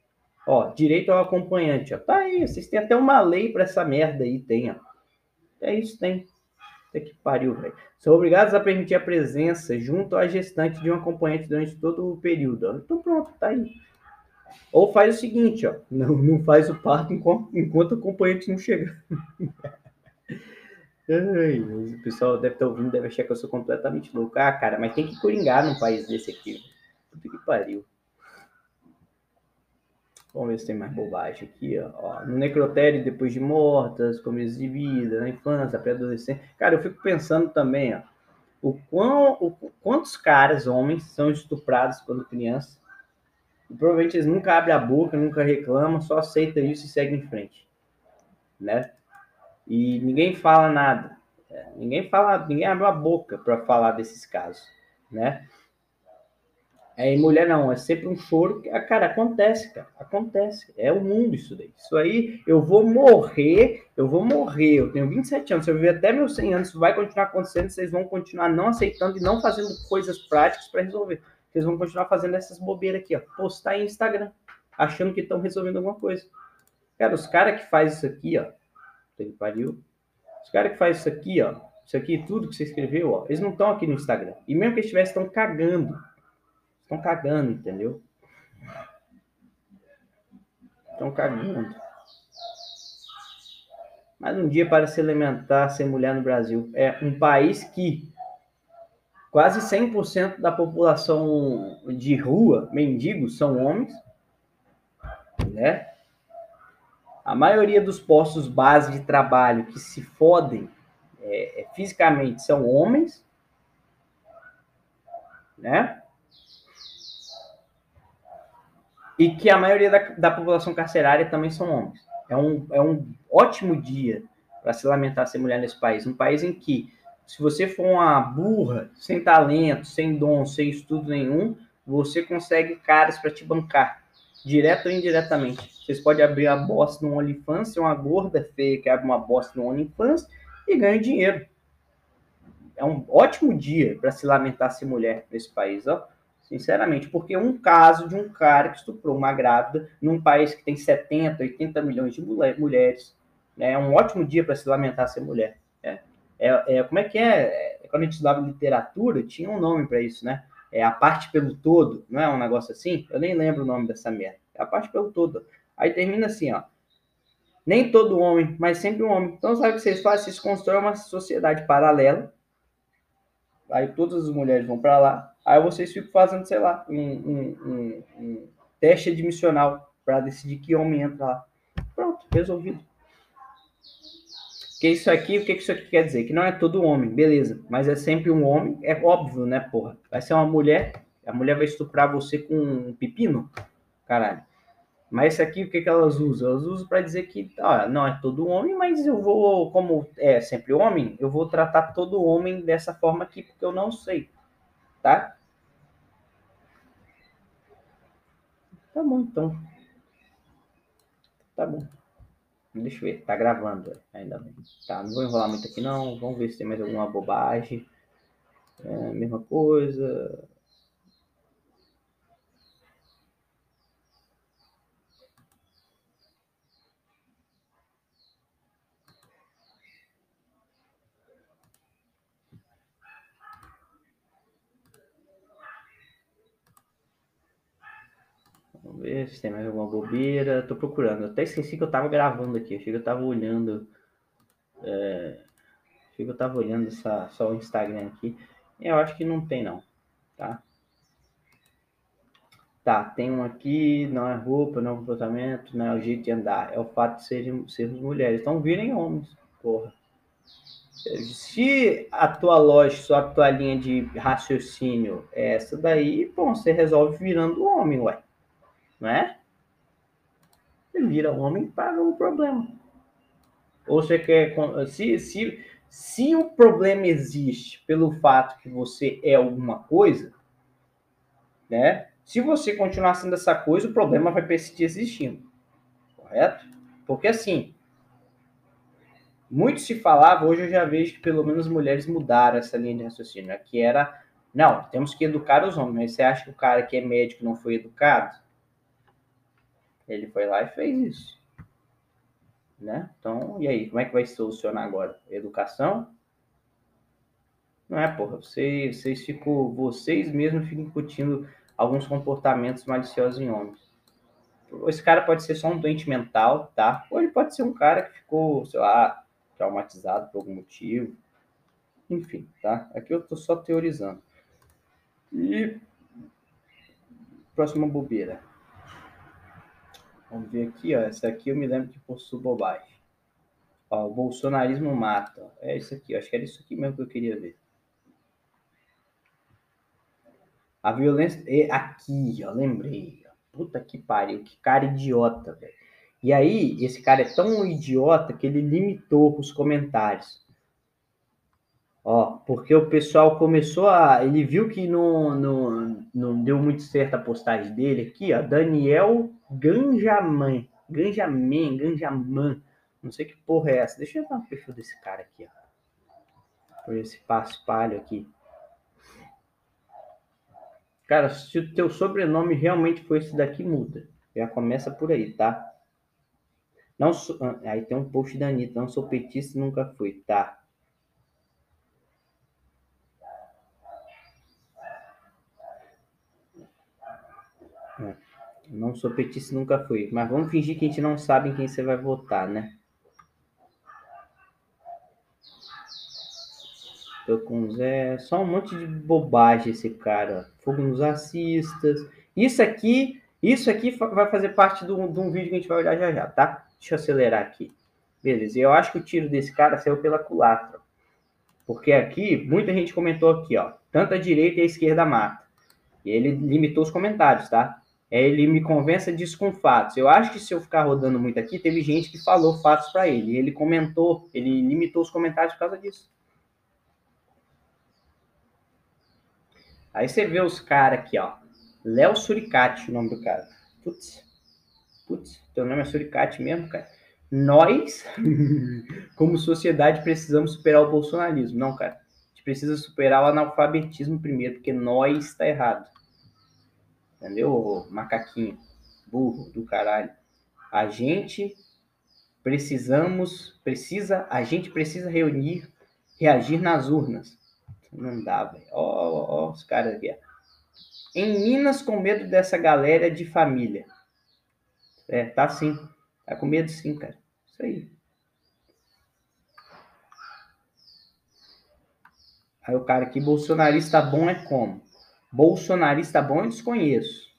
Ó, direito ao acompanhante, ó. Tá aí, vocês têm até uma lei para essa merda aí, tem, ó. É isso, tem. Até que pariu, velho. São obrigados a permitir a presença junto à gestante de um acompanhante durante todo o período. Então pronto, tá aí. Ou faz o seguinte, ó. Não, não faz o parto enquanto, enquanto o acompanhante não chega. [LAUGHS] Ai, o pessoal deve estar ouvindo, deve achar que eu sou completamente louco. Ah, cara, mas tem que coringar num país desse aqui. Puta que pariu. Vamos ver se tem mais bobagem aqui, ó. No necrotério, depois de mortas, começo de vida, na infância, pré-adolescência. Cara, eu fico pensando também, ó. O quão, o, quantos caras, homens, são estuprados quando criança. E provavelmente eles nunca abrem a boca, nunca reclamam, só aceitam isso e seguem em frente. Né? E ninguém fala nada. É, ninguém fala, ninguém abre a boca para falar desses casos, né? É, mulher não, é sempre um choro. Ah, cara, acontece, cara, acontece. É o mundo isso daí. Isso aí, eu vou morrer, eu vou morrer. Eu tenho 27 anos, se eu viver até meus 100 anos, isso vai continuar acontecendo. Vocês vão continuar não aceitando e não fazendo coisas práticas para resolver. Vocês vão continuar fazendo essas bobeiras aqui, ó. Postar em Instagram, achando que estão resolvendo alguma coisa. Cara, os caras que fazem isso aqui, ó, que pariu. Os caras que fazem isso aqui, ó, isso aqui, tudo que você escreveu, ó, eles não estão aqui no Instagram. E mesmo que estivessem, estão cagando. Estão cagando, entendeu? Estão cagando. Mais um dia para se alimentar sem mulher no Brasil. É um país que quase 100% da população de rua, mendigos, são homens, né? A maioria dos postos base de trabalho que se fodem é, é, fisicamente são homens, né? E que a maioria da, da população carcerária também são homens. É um, é um ótimo dia para se lamentar ser mulher nesse país. Um país em que, se você for uma burra, sem talento, sem dom, sem estudo nenhum, você consegue caras para te bancar, direto ou indiretamente. Vocês podem abrir a bosta no OnlyFans, ser uma gorda feia que abre uma bosta no OnlyFans e ganha dinheiro. É um ótimo dia para se lamentar ser mulher nesse país, ó. Sinceramente, porque um caso de um cara que estuprou uma grávida num país que tem 70, 80 milhões de mulher, mulheres, né? é um ótimo dia para se lamentar ser mulher. É, é, é, como é que é? é? Quando a gente estudava literatura, tinha um nome para isso, né? É a parte pelo todo, não é um negócio assim? Eu nem lembro o nome dessa merda. É a parte pelo todo. Aí termina assim, ó. Nem todo homem, mas sempre um homem. Então, sabe o que vocês fazem? Vocês constroem uma sociedade paralela. Aí todas as mulheres vão para lá. Aí vocês ficam fazendo, sei lá, um, um, um, um teste admissional para decidir que homem entra lá. Pronto, resolvido. Que isso aqui, o que isso aqui quer dizer? Que não é todo homem, beleza. Mas é sempre um homem. É óbvio, né, porra? Vai ser uma mulher. A mulher vai estuprar você com um pepino? Caralho. Mas isso aqui, o que, que elas usam? Elas usam para dizer que ó, não é todo homem, mas eu vou, como é sempre homem, eu vou tratar todo homem dessa forma aqui, porque eu não sei. Tá? Tá bom, então. Tá bom. Deixa eu ver, tá gravando ainda bem. Tá, não vou enrolar muito aqui não. Vamos ver se tem mais alguma bobagem. É, mesma coisa. Vamos ver se tem mais alguma bobeira. Tô procurando. Até esqueci que eu tava gravando aqui. Achei que eu tava olhando. É... Achei que eu tava olhando essa... só o Instagram aqui. Eu acho que não tem, não. Tá? Tá, tem um aqui, não é roupa, não é comportamento, não é o jeito de andar, é o fato de serem, sermos mulheres. Então virem homens, porra. Se a tua lógica, a tua linha de raciocínio é essa daí, bom, você resolve virando homem, ué não é? Você vira homem para o problema. Ou você quer. Se, se, se o problema existe pelo fato que você é alguma coisa, né? Se você continuar sendo essa coisa, o problema vai persistir existindo. Correto? Porque assim, muito se falava, hoje eu já vejo que pelo menos mulheres mudaram essa linha de raciocínio, né? que era, não, temos que educar os homens, mas você acha que o cara que é médico não foi educado? Ele foi lá e fez isso. Né? Então, e aí, como é que vai solucionar agora? Educação? Não é, porra. Vocês, vocês ficam, vocês mesmos ficam discutindo alguns comportamentos maliciosos em homens. Esse cara pode ser só um doente mental, tá? Ou ele pode ser um cara que ficou, sei lá, traumatizado por algum motivo. Enfim, tá? Aqui eu tô só teorizando. E próxima bobeira. Vamos ver aqui, ó. Essa aqui eu me lembro que possui bobagem. Ó, o bolsonarismo mata. É isso aqui, acho que era isso aqui mesmo que eu queria ver. A violência. Aqui, ó, lembrei. Puta que pariu, que cara idiota, velho. E aí, esse cara é tão idiota que ele limitou os comentários. Ó, porque o pessoal começou a. Ele viu que não, não, não deu muito certo a postagem dele aqui, ó. Daniel Ganjaman. Ganjaman, Ganjaman. Não sei que porra é essa. Deixa eu ver o perfil desse cara aqui, ó. Por esse passo palho aqui. Cara, se o teu sobrenome realmente foi esse daqui, muda. Já começa por aí, tá? Não sou... Ah, aí tem um post da Anitta. Não sou petista nunca fui. Tá. Não sou petista, nunca fui. Mas vamos fingir que a gente não sabe em quem você vai votar, né? Tô com Zé. Só um monte de bobagem esse cara. Fogo nos racistas. Isso aqui, isso aqui vai fazer parte de um, de um vídeo que a gente vai olhar já já, tá? Deixa eu acelerar aqui. Beleza. Eu acho que o tiro desse cara saiu pela culatra. Porque aqui, muita gente comentou aqui, ó. Tanto a direita e a esquerda mata. E ele limitou os comentários, tá? Ele me convença disso com fatos. Eu acho que se eu ficar rodando muito aqui, teve gente que falou fatos para ele. Ele comentou, ele limitou os comentários por causa disso. Aí você vê os caras aqui, ó. Léo Suricati, o nome do cara. Putz, putz, teu nome é Suricati mesmo, cara? Nós, [LAUGHS] como sociedade, precisamos superar o bolsonarismo. Não, cara. A gente precisa superar o analfabetismo primeiro, porque nós está errado. Entendeu, macaquinho? Burro do caralho. A gente precisamos, precisa, a gente precisa reunir, reagir nas urnas. Não dá, velho. Ó, ó, ó, os caras aqui. Em Minas, com medo dessa galera de família. É, tá sim. Tá com medo sim, cara. Isso aí. Aí o cara aqui, bolsonarista bom é como? Bolsonarista bom eu desconheço.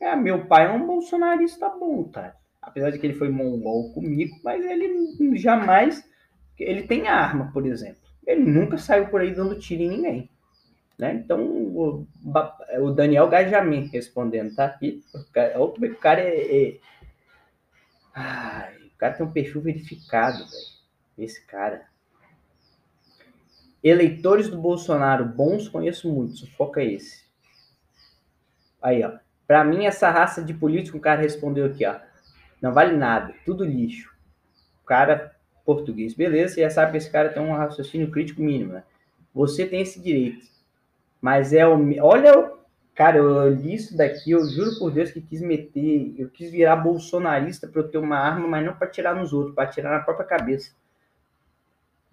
É, meu pai é um bolsonarista bom, cara. Apesar de que ele foi mongol comigo, mas ele jamais. Ele tem arma, por exemplo. Ele nunca saiu por aí dando tiro em ninguém. Né? Então, o, o Daniel Gajamin respondendo, tá aqui. O cara, o cara é. é... Ai, o cara tem um perfil verificado, velho. Esse cara. Eleitores do Bolsonaro bons conheço muitos, o foco é esse. Aí, ó. Pra mim, essa raça de político, o cara respondeu aqui, ó. Não vale nada, tudo lixo. cara português, beleza, você já sabe que esse cara tem um raciocínio crítico mínimo, né? Você tem esse direito. Mas é o. Olha, cara, eu li isso daqui, eu juro por Deus que quis meter, eu quis virar bolsonarista para eu ter uma arma, mas não para tirar nos outros, para tirar na própria cabeça.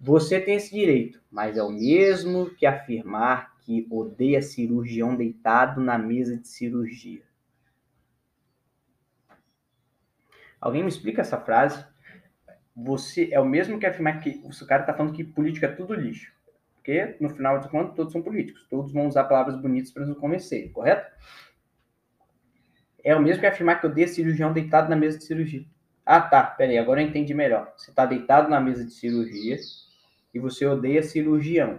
Você tem esse direito, mas é o mesmo que afirmar que odeia cirurgião deitado na mesa de cirurgia. Alguém me explica essa frase? Você é o mesmo que afirmar que o cara está falando que política é tudo lixo. Porque, no final de contas, todos são políticos. Todos vão usar palavras bonitas para nos convencer, correto? É o mesmo que afirmar que odeia cirurgião deitado na mesa de cirurgia. Ah, tá. Peraí, agora eu entendi melhor. Você está deitado na mesa de cirurgia e você odeia cirurgião.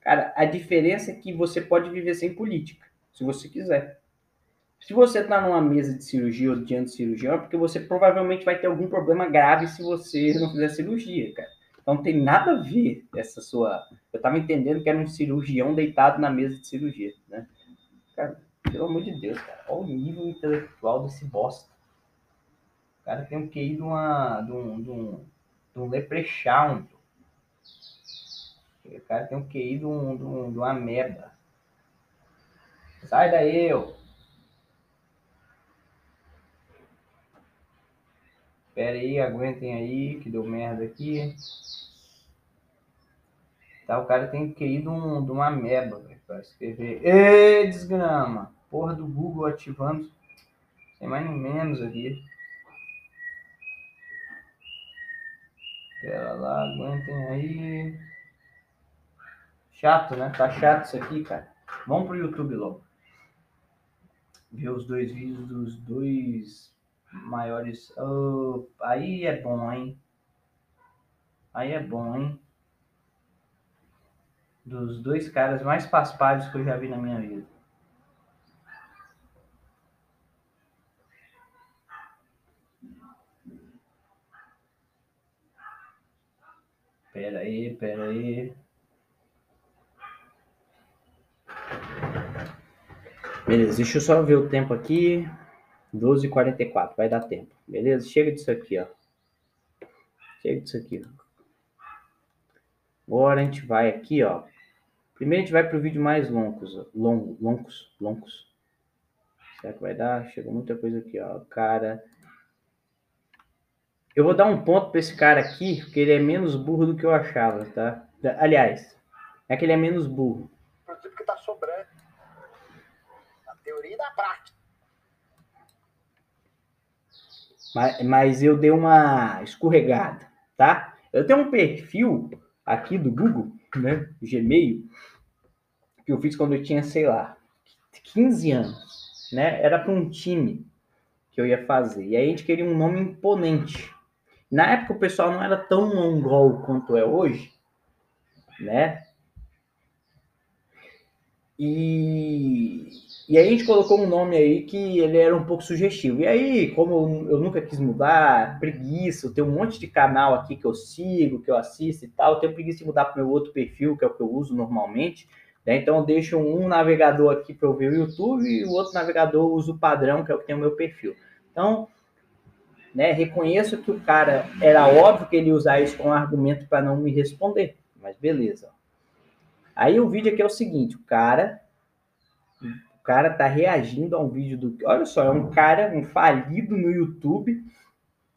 Cara, a diferença é que você pode viver sem política, se você quiser. Se você está numa mesa de cirurgia ou diante de cirurgião, é porque você provavelmente vai ter algum problema grave se você não fizer cirurgia, cara. Então não tem nada a ver essa sua. Eu estava entendendo que era um cirurgião deitado na mesa de cirurgia, né? Cara, pelo amor de Deus, cara. Olha o nível intelectual desse bosta. O cara tem um QI de, uma, de, um, de, um, de um leprechaun. O cara tem um QI de, um, de, um, de uma merda. Sai daí, eu. Pera aí, aguentem aí, que deu merda aqui. Tá, o cara tem QI de, um, de uma meba para escrever. Ê, desgrama! Porra do Google ativando. Sem mais nem menos aqui. Pera lá, aguentem aí. Chato, né? Tá chato isso aqui, cara. Vamos pro YouTube logo. Ver os dois vídeos dos dois maiores. Oh, aí é bom, hein? Aí é bom, hein? Dos dois caras mais paspalhos que eu já vi na minha vida. Pera aí, pera aí. Beleza, deixa eu só ver o tempo aqui. 12h44, vai dar tempo. Beleza? Chega disso aqui, ó. Chega disso aqui. Agora a gente vai aqui, ó. Primeiro a gente vai para o vídeo mais longos, longo, longos, longos. Será que vai dar? Chegou muita coisa aqui, ó. Cara. Eu vou dar um ponto para esse cara aqui, porque ele é menos burro do que eu achava, tá? Aliás, é que ele é menos burro. Porque tá sobrando teoria e da prática. Mas, mas eu dei uma escorregada, tá? Eu tenho um perfil aqui do Google, né? Gmail, que eu fiz quando eu tinha, sei lá, 15 anos, né? Era para um time que eu ia fazer. E aí a gente queria um nome imponente. Na época o pessoal não era tão mongol quanto é hoje, né? E e aí a gente colocou um nome aí que ele era um pouco sugestivo. E aí, como eu, nunca quis mudar, preguiça, eu tenho um monte de canal aqui que eu sigo, que eu assisto e tal, eu tenho preguiça de mudar para meu outro perfil, que é o que eu uso normalmente. Né? Então eu deixo um navegador aqui para eu ver o YouTube e o outro navegador eu uso o padrão, que é o que tem o meu perfil. Então, né, reconheço que o cara era óbvio que ele usar isso como argumento para não me responder, mas beleza. Aí o vídeo aqui é o seguinte, o cara o cara tá reagindo a um vídeo do. Olha só, é um cara, um falido no YouTube,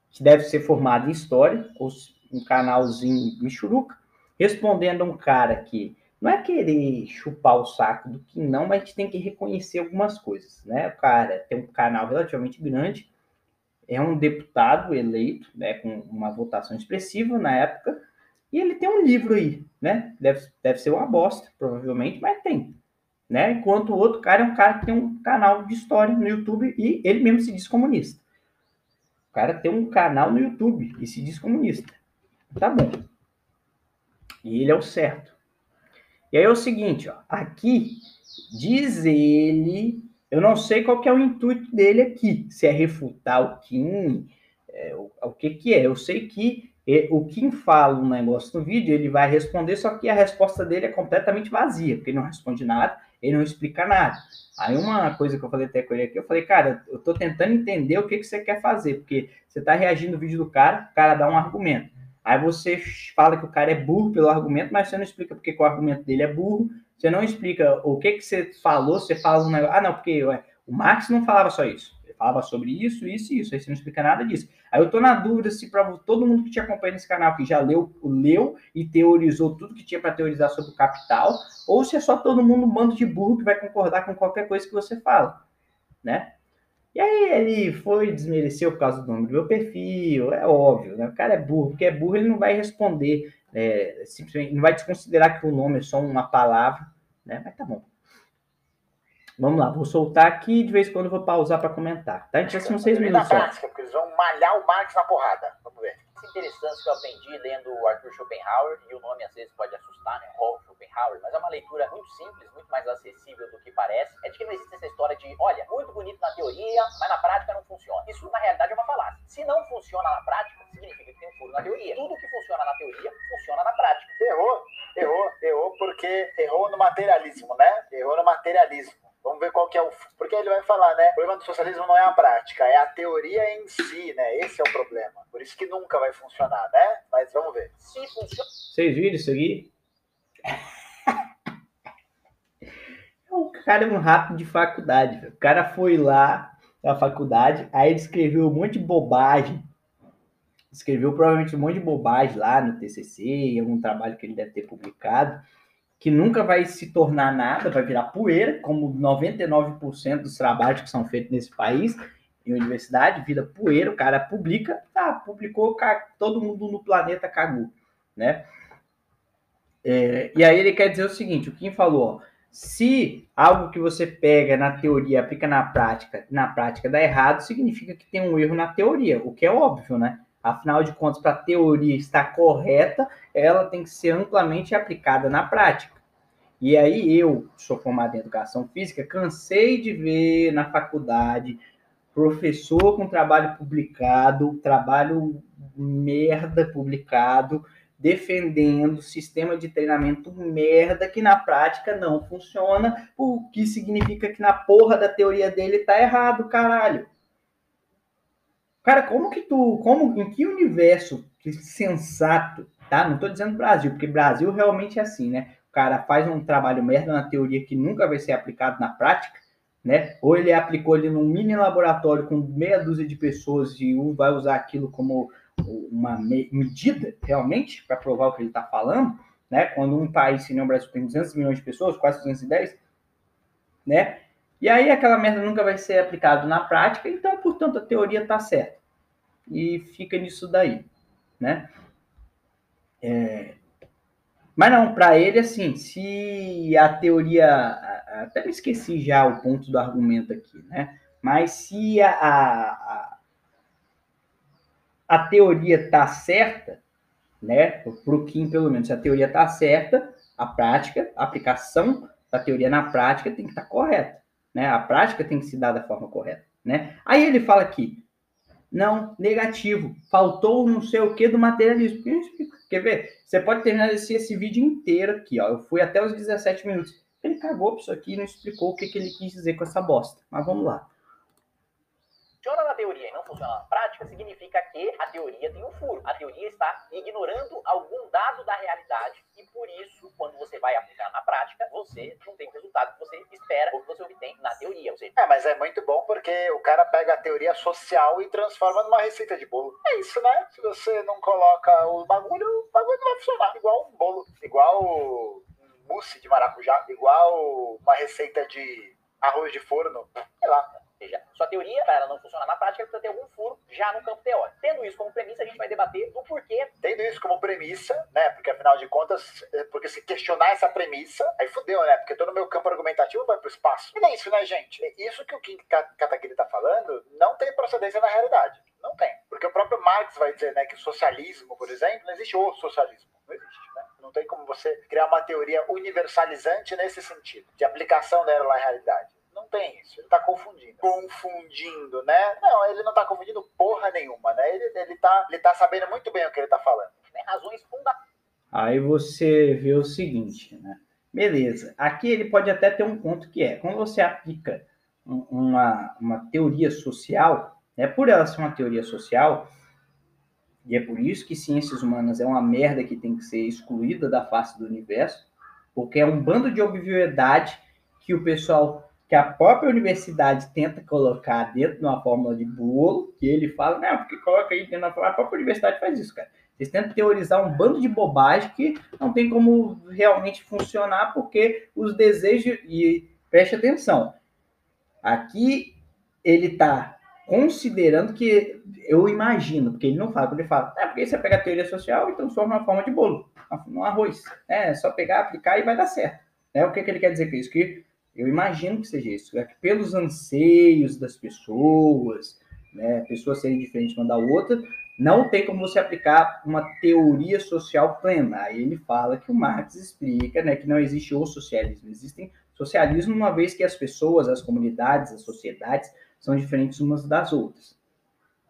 que deve ser formado em história, ou um canalzinho Michuruca, respondendo a um cara que não é querer chupar o saco do que não, mas a gente tem que reconhecer algumas coisas, né? O cara tem um canal relativamente grande, é um deputado eleito, né, com uma votação expressiva na época, e ele tem um livro aí, né? Deve, deve ser uma bosta, provavelmente, mas tem né? Enquanto o outro cara é um cara que tem um canal de história no YouTube e ele mesmo se diz comunista. O cara tem um canal no YouTube e se diz comunista. Tá bom. E ele é o certo. E aí é o seguinte, ó, aqui diz ele, eu não sei qual que é o intuito dele aqui, se é refutar o Kim, é, o, o que que é. Eu sei que o Kim fala um negócio no vídeo, ele vai responder, só que a resposta dele é completamente vazia, porque ele não responde nada, ele não explica nada. Aí uma coisa que eu falei até com ele aqui, eu falei, cara, eu tô tentando entender o que, que você quer fazer, porque você tá reagindo no vídeo do cara, o cara dá um argumento. Aí você fala que o cara é burro pelo argumento, mas você não explica porque o argumento dele é burro, você não explica o que, que você falou, você fala um negócio, ah, não, porque ué, o Marx não falava só isso falava sobre isso, isso e isso. Aí você não explica nada disso. Aí eu tô na dúvida se para todo mundo que te acompanha nesse canal, que já leu, leu e teorizou tudo que tinha para teorizar sobre o capital, ou se é só todo mundo um bando de burro que vai concordar com qualquer coisa que você fala, né? E aí ele foi desmereceu por causa do nome do meu perfil, é óbvio, né? O cara é burro, porque é burro ele não vai responder, é, simplesmente não vai desconsiderar que o nome é só uma palavra, né? Mas tá bom. Vamos lá, vou soltar aqui de vez em quando vou pausar para comentar. Tá? A gente são seis minutos. Na prática, porque eles vão malhar o Marx na porrada. Vamos ver. Isso interessante que eu aprendi lendo o Arthur Schopenhauer, e o nome às vezes pode assustar, né? Paul Schopenhauer, mas é uma leitura muito simples, muito mais acessível do que parece. É de que não existe essa história de, olha, muito bonito na teoria, mas na prática não funciona. Isso na realidade é uma falácia. Se não funciona na prática, significa que tem um furo na teoria. Tudo que funciona na teoria funciona na prática. Errou, errou, errou porque errou no materialismo, né? Errou no materialismo. Vamos ver qual que é o. Porque ele vai falar, né? O problema do socialismo não é a prática, é a teoria em si, né? Esse é o problema. Por isso que nunca vai funcionar, né? Mas vamos ver. Se funciona. Vocês viram isso aqui? O [LAUGHS] cara é um rato de faculdade. O cara foi lá na faculdade, aí ele escreveu um monte de bobagem. Escreveu provavelmente um monte de bobagem lá no TCC, em algum trabalho que ele deve ter publicado que nunca vai se tornar nada, vai virar poeira, como 99% dos trabalhos que são feitos nesse país, em universidade, vira poeira, o cara publica, tá, publicou, todo mundo no planeta cagou, né? É, e aí ele quer dizer o seguinte, o Kim falou, ó, se algo que você pega na teoria aplica na prática, na prática dá errado, significa que tem um erro na teoria, o que é óbvio, né? Afinal de contas, para a teoria estar correta, ela tem que ser amplamente aplicada na prática. E aí eu, sou formado em educação física, cansei de ver na faculdade professor com trabalho publicado, trabalho merda publicado, defendendo sistema de treinamento merda que na prática não funciona, o que significa que na porra da teoria dele tá errado, caralho. Cara, como que tu, como, em que universo que sensato, tá? Não tô dizendo Brasil, porque Brasil realmente é assim, né? O cara faz um trabalho merda na teoria que nunca vai ser aplicado na prática, né? Ou ele aplicou ali num mini laboratório com meia dúzia de pessoas e um vai usar aquilo como uma medida realmente para provar o que ele está falando, né? Quando um país, se não o Brasil, tem 200 milhões de pessoas, quase 210, né? E aí aquela merda nunca vai ser aplicada na prática, então, portanto, a teoria está certa. E fica nisso daí, né? É... Mas não, para ele, assim, se a teoria. Até me esqueci já o ponto do argumento aqui, né? Mas se a, a, a teoria está certa, né? Para o Kim, pelo menos, se a teoria está certa, a prática, a aplicação da teoria na prática tem que estar tá correta né? A prática tem que se dar da forma correta, né? Aí ele fala aqui, não, negativo, faltou não sei o que do materialismo. Quer ver? Você pode terminar esse, esse vídeo inteiro aqui, ó. Eu fui até os 17 minutos. Ele cagou para isso aqui e não explicou o que, que ele quis dizer com essa bosta. Mas vamos lá funciona na teoria e não funciona na prática, significa que a teoria tem um furo. A teoria está ignorando algum dado da realidade e por isso, quando você vai aplicar na prática, você não tem o resultado que você espera ou que você obtém na teoria. Ou seja, é, mas é muito bom porque o cara pega a teoria social e transforma numa receita de bolo. É isso, né? Se você não coloca o bagulho, o bagulho não vai funcionar. Igual um bolo, igual um mousse de maracujá, igual uma receita de arroz de forno, sei lá seja, sua teoria, ela não funcionar na prática, precisa ter algum furo já no campo teórico. Tendo isso como premissa, a gente vai debater do porquê. Tendo isso como premissa, né? Porque afinal de contas, é, porque se questionar essa premissa, aí fudeu, né? Porque todo o meu campo argumentativo vai para o espaço. E é isso, né, gente? Isso que o Kim Kataguiri está falando não tem procedência na realidade. Não tem. Porque o próprio Marx vai dizer, né, que o socialismo, por exemplo, não existe o socialismo. Não existe, né? Não tem como você criar uma teoria universalizante nesse sentido, de aplicação dela na realidade. Tem isso. Ele tá confundindo. Confundindo, né? Não, ele não tá confundindo porra nenhuma, né? Ele, ele, tá, ele tá sabendo muito bem o que ele tá falando. Tem razões fundamentais. Aí você vê o seguinte, né? Beleza. Aqui ele pode até ter um ponto que é, quando você aplica uma, uma teoria social, né, por ela ser uma teoria social, e é por isso que ciências humanas é uma merda que tem que ser excluída da face do universo, porque é um bando de obviedade que o pessoal, que a própria universidade tenta colocar dentro de uma fórmula de bolo, que ele fala, não, porque coloca aí dentro da fórmula, a própria universidade faz isso, cara. Eles tentam teorizar um bando de bobagem que não tem como realmente funcionar, porque os desejos, e preste atenção, aqui ele está considerando que eu imagino, porque ele não fala, ele fala, é porque você pega a teoria social e transforma na forma de bolo, no arroz. É só pegar, aplicar e vai dar certo. É, o que, que ele quer dizer com isso? Que eu imagino que seja isso. É que pelos anseios das pessoas, né, pessoas serem diferentes uma da outra, não tem como você aplicar uma teoria social plena. Aí ele fala que o Marx explica né, que não existe o socialismo, existem socialismo uma vez que as pessoas, as comunidades, as sociedades são diferentes umas das outras.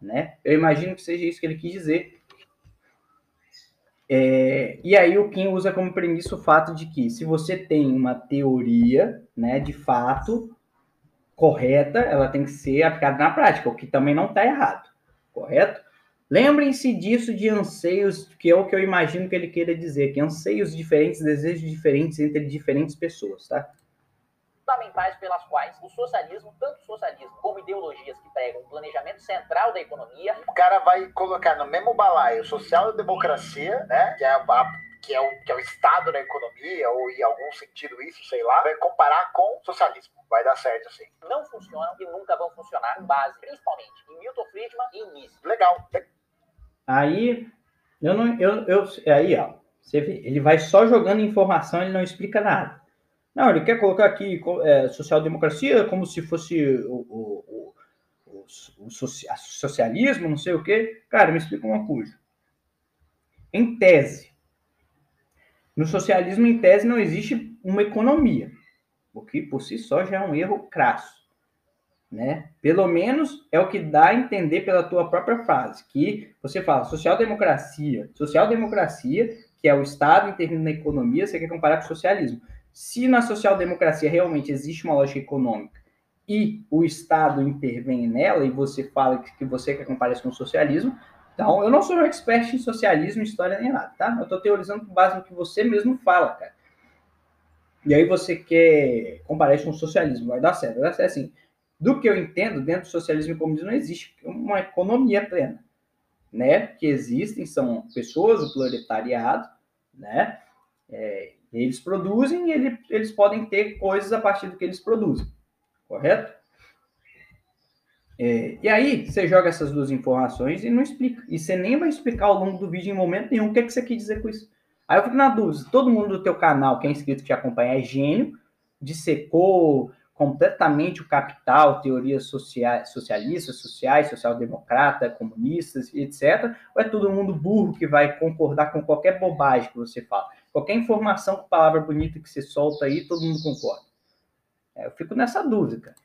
Né? Eu imagino que seja isso que ele quis dizer. É, e aí o Kim usa como premissa o fato de que se você tem uma teoria, né, de fato correta, ela tem que ser aplicada na prática, o que também não está errado, correto? Lembrem-se disso de anseios, que é o que eu imagino que ele queira dizer, que anseios diferentes, desejos diferentes entre diferentes pessoas, tá? Fundamentais pelas quais o socialismo, tanto o socialismo como ideologias que pregam um planejamento central da economia. O cara vai colocar no mesmo balaio social-democracia, né? Que é a que é, o, que é o Estado da economia, ou em algum sentido isso, sei lá, vai comparar com socialismo. Vai dar certo, assim. Não funcionam e nunca vão funcionar com base, principalmente, em Milton Friedman e em Mises. Legal. Aí, eu não, eu, eu, aí, ó, você vê, ele vai só jogando informação, ele não explica nada. Não, ele quer colocar aqui é, social-democracia como se fosse o, o, o, o, socialismo, não sei o quê. Cara, me explica uma coisa. Em tese, no socialismo, em tese, não existe uma economia, o que por si só já é um erro crasso. Né? Pelo menos é o que dá a entender pela tua própria frase, que você fala social-democracia, social-democracia, que é o Estado intervindo na economia, você quer comparar com o socialismo. Se na social-democracia realmente existe uma lógica econômica e o Estado intervém nela e você fala que você quer comparar isso com o socialismo, então eu não sou um expert em socialismo, história nem nada, tá? Eu estou teorizando com base no que você mesmo fala, cara. E aí você quer comparar isso com o socialismo, vai dar certo. Vai dar certo assim. Do que eu entendo, dentro do socialismo e comunismo não existe uma economia plena, né? Que existem são pessoas, o proletariado, né? É, eles produzem e ele, eles podem ter coisas a partir do que eles produzem, correto? É, e aí, você joga essas duas informações e não explica. E você nem vai explicar ao longo do vídeo em momento nenhum o que, é que você quer dizer com isso. Aí eu fico na dúvida, todo mundo do teu canal que é inscrito que te acompanha é gênio, dissecou completamente o capital, teorias sociais, socialistas, sociais, social-democrata, comunistas, etc. Ou é todo mundo burro que vai concordar com qualquer bobagem que você fala? Qualquer informação com palavra bonita que você solta aí, todo mundo concorda. É, eu fico nessa dúvida.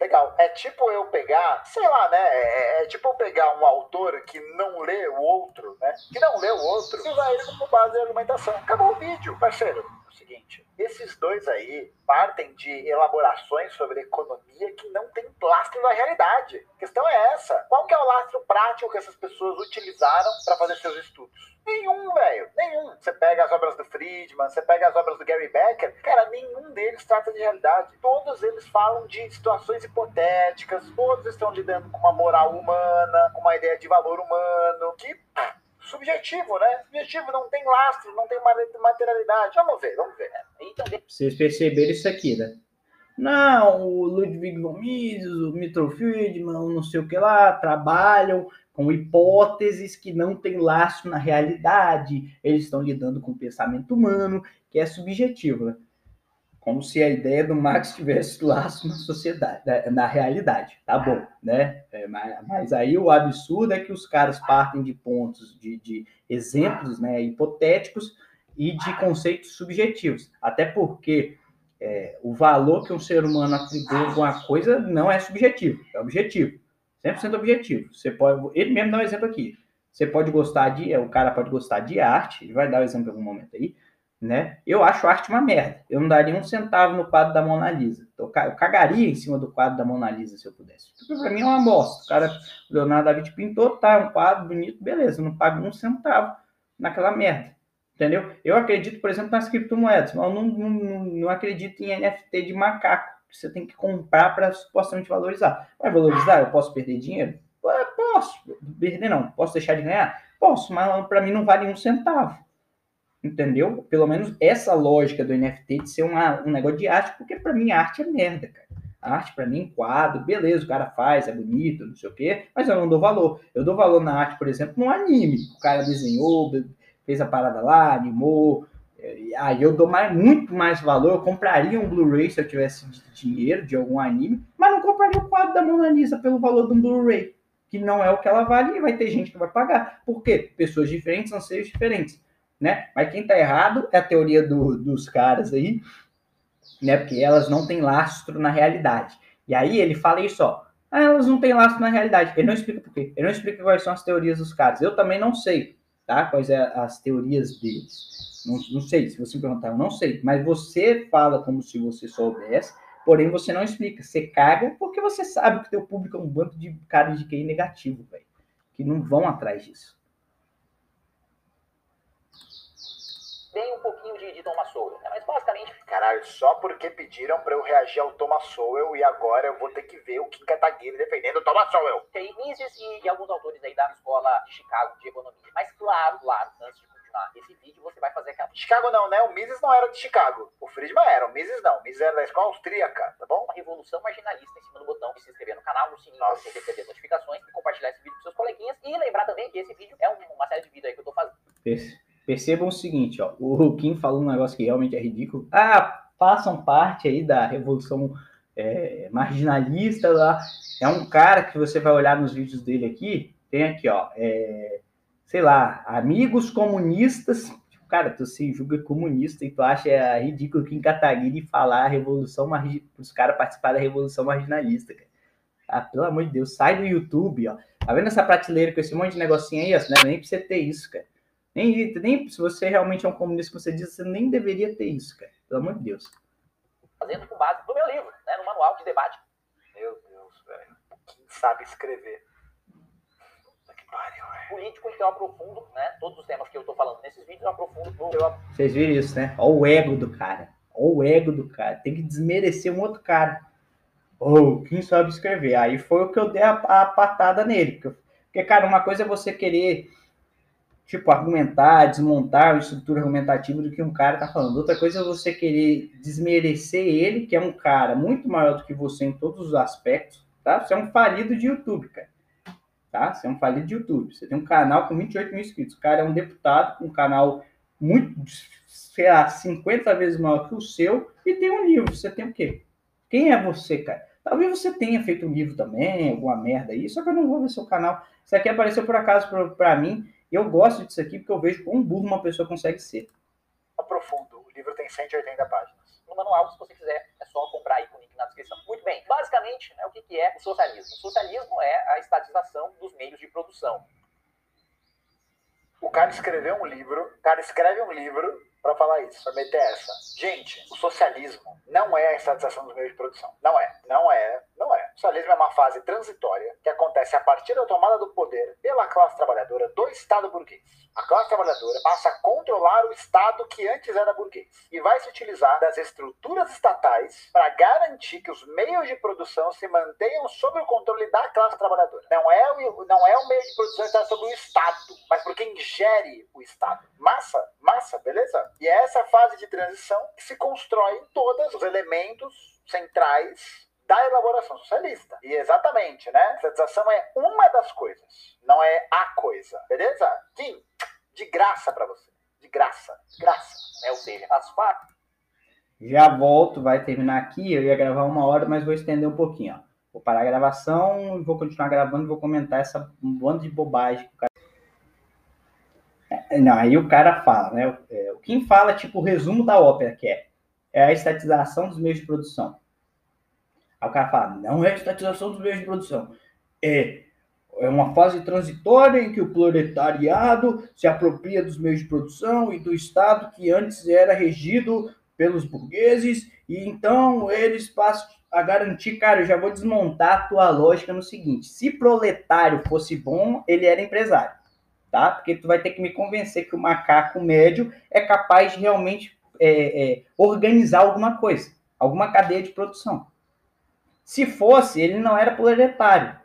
Legal. É tipo eu pegar, sei lá, né? É, é, tipo eu pegar um autor que não lê o outro, né? Que não lê o outro e usar ele como base de argumentação. Acabou o vídeo, parceiro. Seguinte, esses dois aí partem de elaborações sobre economia que não tem lastro na realidade. A questão é essa. Qual que é o lastro prático que essas pessoas utilizaram para fazer seus estudos? Nenhum, velho. Nenhum. Você pega as obras do Friedman, você pega as obras do Gary Becker, cara, nenhum deles trata de realidade. Todos eles falam de situações hipotéticas, todos estão lidando com uma moral humana, com uma ideia de valor humano, que subjetivo, né? Subjetivo não tem lastro, não tem materialidade. Vamos ver, vamos ver. Então, Vocês perceberam isso aqui, né? Não, o Ludwig von Mises, o Milton Friedman, não sei o que lá, trabalham com hipóteses que não têm laço na realidade. Eles estão lidando com o pensamento humano, que é subjetivo, né? Como se a ideia do Marx tivesse [LAUGHS] laço na sociedade, né? na realidade. Tá bom, né? É, mas, mas, aí o absurdo é que os caras partem de pontos, de, de exemplos né, hipotéticos e de conceitos subjetivos. Até porque é, o valor que um ser humano atribui a alguma coisa não é subjetivo, é objetivo. 100% objetivo. Você pode, ele mesmo dá um exemplo aqui. Você pode gostar de, o cara pode gostar de arte, ele vai dar o um exemplo em algum momento aí, né? Eu acho arte uma merda. Eu não daria um centavo no quadro da Mona Lisa. Eu cagaria em cima do quadro da Mona Lisa se eu pudesse. Porque mim é uma bosta. O cara, Leonardo da Vinci pintou, tá, um quadro bonito, beleza. Eu não pago um centavo naquela merda. Entendeu? Eu acredito, por exemplo, nas criptomoedas, mas eu não, não, não acredito em NFT de macaco, que você tem que comprar para supostamente valorizar. Vai valorizar? Eu posso perder dinheiro? Posso. Perder não. Posso deixar de ganhar? Posso, mas para mim não vale um centavo entendeu? Pelo menos essa lógica do NFT de ser uma, um negócio de arte, porque para mim arte é merda, cara. A arte para mim, quadro, beleza, o cara faz, é bonito, não sei o quê, mas eu não dou valor. Eu dou valor na arte, por exemplo, no anime. O cara desenhou, fez a parada lá, animou. Aí eu dou mais, muito mais valor. Eu compraria um Blu-ray se eu tivesse dinheiro de algum anime, mas não compraria o quadro da Mona Lisa pelo valor de um Blu-ray, que não é o que ela vale e vai ter gente que vai pagar. Por quê? Pessoas diferentes, anseios diferentes né? Mas quem tá errado é a teoria do, dos caras aí, né? Porque elas não têm lastro na realidade. E aí ele fala isso, ó. Ah, elas não têm lastro na realidade. Ele não explica por quê. Ele não explica quais são as teorias dos caras. Eu também não sei, tá? Quais são é as teorias deles. Não, não sei, se você me perguntar, eu não sei. Mas você fala como se você soubesse, porém você não explica. Você caga porque você sabe que teu público é um bando de caras de QI negativo, velho. Que não vão atrás disso. Tem um pouquinho de, de Thomas Sowell, né? mas basicamente... Caralho, só porque pediram pra eu reagir ao Thomas Sowell e agora eu vou ter que ver o Kim Kataguiri defendendo o Thomas Sowell. Tem Mises e, e alguns autores aí da escola de Chicago de economia. Mas claro, claro, antes de continuar esse vídeo, você vai fazer aquela... Chicago não, né? O Mises não era de Chicago. O Friedman era, o Mises não. O Mises era da escola austríaca, tá bom? Uma revolução marginalista em cima do botão de se inscrever no canal, no sininho pra você receber notificações e compartilhar esse vídeo com seus coleguinhas. E lembrar também que esse vídeo é uma série de vídeos aí que eu tô fazendo. Esse. Percebam o seguinte, ó, o Kim falou um negócio que realmente é ridículo. Ah, façam parte aí da revolução é, marginalista lá. É um cara que você vai olhar nos vídeos dele aqui, tem aqui, ó, é, sei lá, amigos comunistas. Cara, tu se julga comunista e tu acha ridículo Kim Kataguiri falar a revolução os caras participarem da revolução marginalista, cara. Ah, pelo amor de Deus, sai do YouTube, ó. Tá vendo essa prateleira com esse monte de negocinho aí, ó? Não é nem pra você ter isso, cara. Nem, nem se você realmente é um comunista, como você diz, você nem deveria ter isso, cara. Pelo amor de Deus. Fazendo com base no meu livro, né, no manual de debate. Meu Deus, velho. Quem sabe escrever? Que pariu, velho. Político que eu aprofundo, né? Todos os temas que eu tô falando nesses vídeos, eu aprofundo. Eu... Vocês viram isso, né? Olha o ego do cara. Olha o ego do cara. Tem que desmerecer um outro cara. Ou oh, quem sabe escrever. Aí foi o que eu dei a, a patada nele. Porque, cara, uma coisa é você querer tipo, argumentar, desmontar a estrutura argumentativa do que um cara tá falando. Outra coisa é você querer desmerecer ele, que é um cara muito maior do que você em todos os aspectos, tá? Você é um falido de YouTube, cara. Tá? Você é um falido de YouTube. Você tem um canal com 28 mil inscritos. O cara é um deputado com um canal muito, sei lá, 50 vezes maior que o seu e tem um livro. Você tem o quê? Quem é você, cara? Talvez você tenha feito um livro também, alguma merda aí, só que eu não vou ver seu canal. Isso aqui apareceu por acaso para mim e eu gosto disso aqui porque eu vejo quão burro uma pessoa consegue ser. Profundo. O livro tem 180 páginas. No manual, se você quiser, é só comprar aí com o link na descrição. Muito bem. Basicamente, né, o que, que é o socialismo? O socialismo é a estatização dos meios de produção. O cara escreveu um livro, o cara escreve um livro para falar isso, para meter essa. Gente, o socialismo não é a estatização dos meios de produção. Não é. Não é. Não é. O socialismo é uma fase transitória que acontece a partir da tomada do poder pela classe trabalhadora do Estado burguês. A classe trabalhadora passa a controlar o Estado que antes era burguês e vai se utilizar das estruturas estatais para garantir que os meios de produção se mantenham sob o controle da classe trabalhadora. Não é o, não é o meio de produção que está sob o Estado, mas por quem gere o Estado. Massa? Massa, beleza? E é essa fase de transição que se constrói todos os elementos centrais da elaboração socialista. E exatamente, né? A estatização é uma das coisas, não é a coisa. Beleza? Kim, de graça para você. De graça. Graça. Né? Ou seja, as fatos. Já volto, vai terminar aqui. Eu ia gravar uma hora, mas vou estender um pouquinho. Ó. Vou parar a gravação vou continuar gravando vou comentar essa bando de bobagem que o cara. É, não, aí o cara fala, né? O Kim fala, tipo, o resumo da ópera, que é, é a estatização dos meios de produção. Aí o cara fala, não é estatização dos meios de produção. É, é uma fase transitória em que o proletariado se apropria dos meios de produção e do Estado que antes era regido pelos burgueses, e então eles passam a garantir, cara, eu já vou desmontar a tua lógica no seguinte, se proletário fosse bom, ele era empresário, tá? Porque tu vai ter que me convencer que o macaco médio é capaz de realmente é, é, organizar alguma coisa, alguma cadeia de produção. Se fosse, ele não era proletário,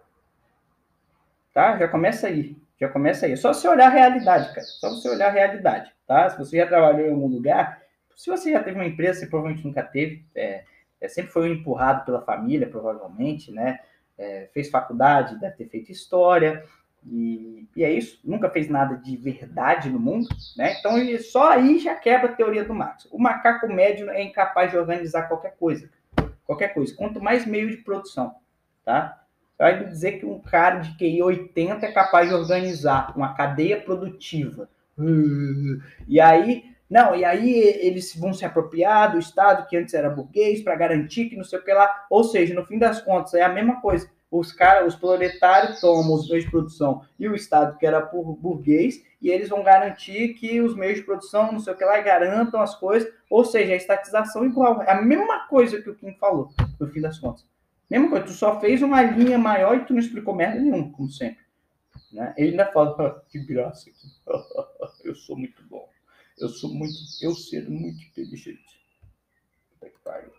tá? Já começa aí, já começa aí. É só você olhar a realidade, cara. Só você olhar a realidade, tá? Se você já trabalhou em algum lugar, se você já teve uma empresa, você provavelmente nunca teve, é, é sempre foi empurrado pela família, provavelmente, né? É, fez faculdade, deve ter feito história, e, e, é isso, nunca fez nada de verdade no mundo, né? Então ele só aí já quebra a teoria do Marx. O macaco médio é incapaz de organizar qualquer coisa, qualquer coisa. Quanto mais meio de produção, tá? Vai dizer que um cara de QI 80 é capaz de organizar uma cadeia produtiva. E aí, não, e aí eles vão se apropriar do Estado que antes era burguês para garantir que não sei o que lá. Ou seja, no fim das contas, é a mesma coisa. Os caras, os proletários tomam os meios de produção e o Estado que era por burguês, e eles vão garantir que os meios de produção, não sei o que lá, garantam as coisas. Ou seja, a estatização igual. É a mesma coisa que o Kim falou, no fim das contas. Mesma coisa, tu só fez uma linha maior e tu não explicou merda nenhuma, como sempre. Né? Ele ainda fala, [LAUGHS] ah, que graça aqui. [LAUGHS] eu sou muito bom. Eu sou muito, eu ser muito inteligente. Puta que pariu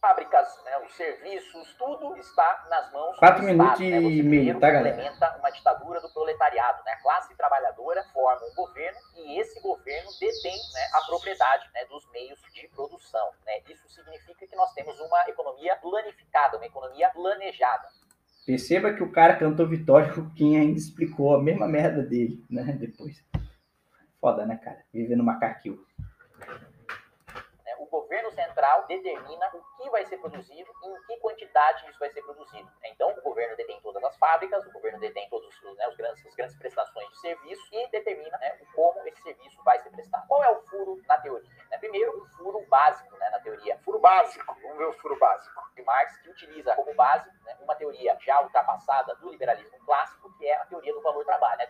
fábricas, né, os serviços, tudo está nas mãos Quatro minutos Estado, né? e meio, tá, galera? implementa uma ditadura do proletariado, né? A classe trabalhadora forma um governo e esse governo detém né, a propriedade né, dos meios de produção. Né? Isso significa que nós temos uma economia planificada, uma economia planejada. Perceba que o cara cantou Vitória, Kim ainda explicou a mesma merda dele, né? Depois. Foda, né, cara? Viver no macaquil governo central determina o que vai ser produzido e em que quantidade isso vai ser produzido. Então, o governo detém todas as fábricas, o governo detém todas né, os grandes, as grandes prestações de serviço e determina né, como esse serviço vai ser prestado. Qual é o furo na teoria? Né, primeiro, o furo básico né, na teoria. Furo básico, vamos ver o furo básico. De Marx, que utiliza como base né, uma teoria já ultrapassada do liberalismo clássico, que é a teoria do valor-trabalho. Né?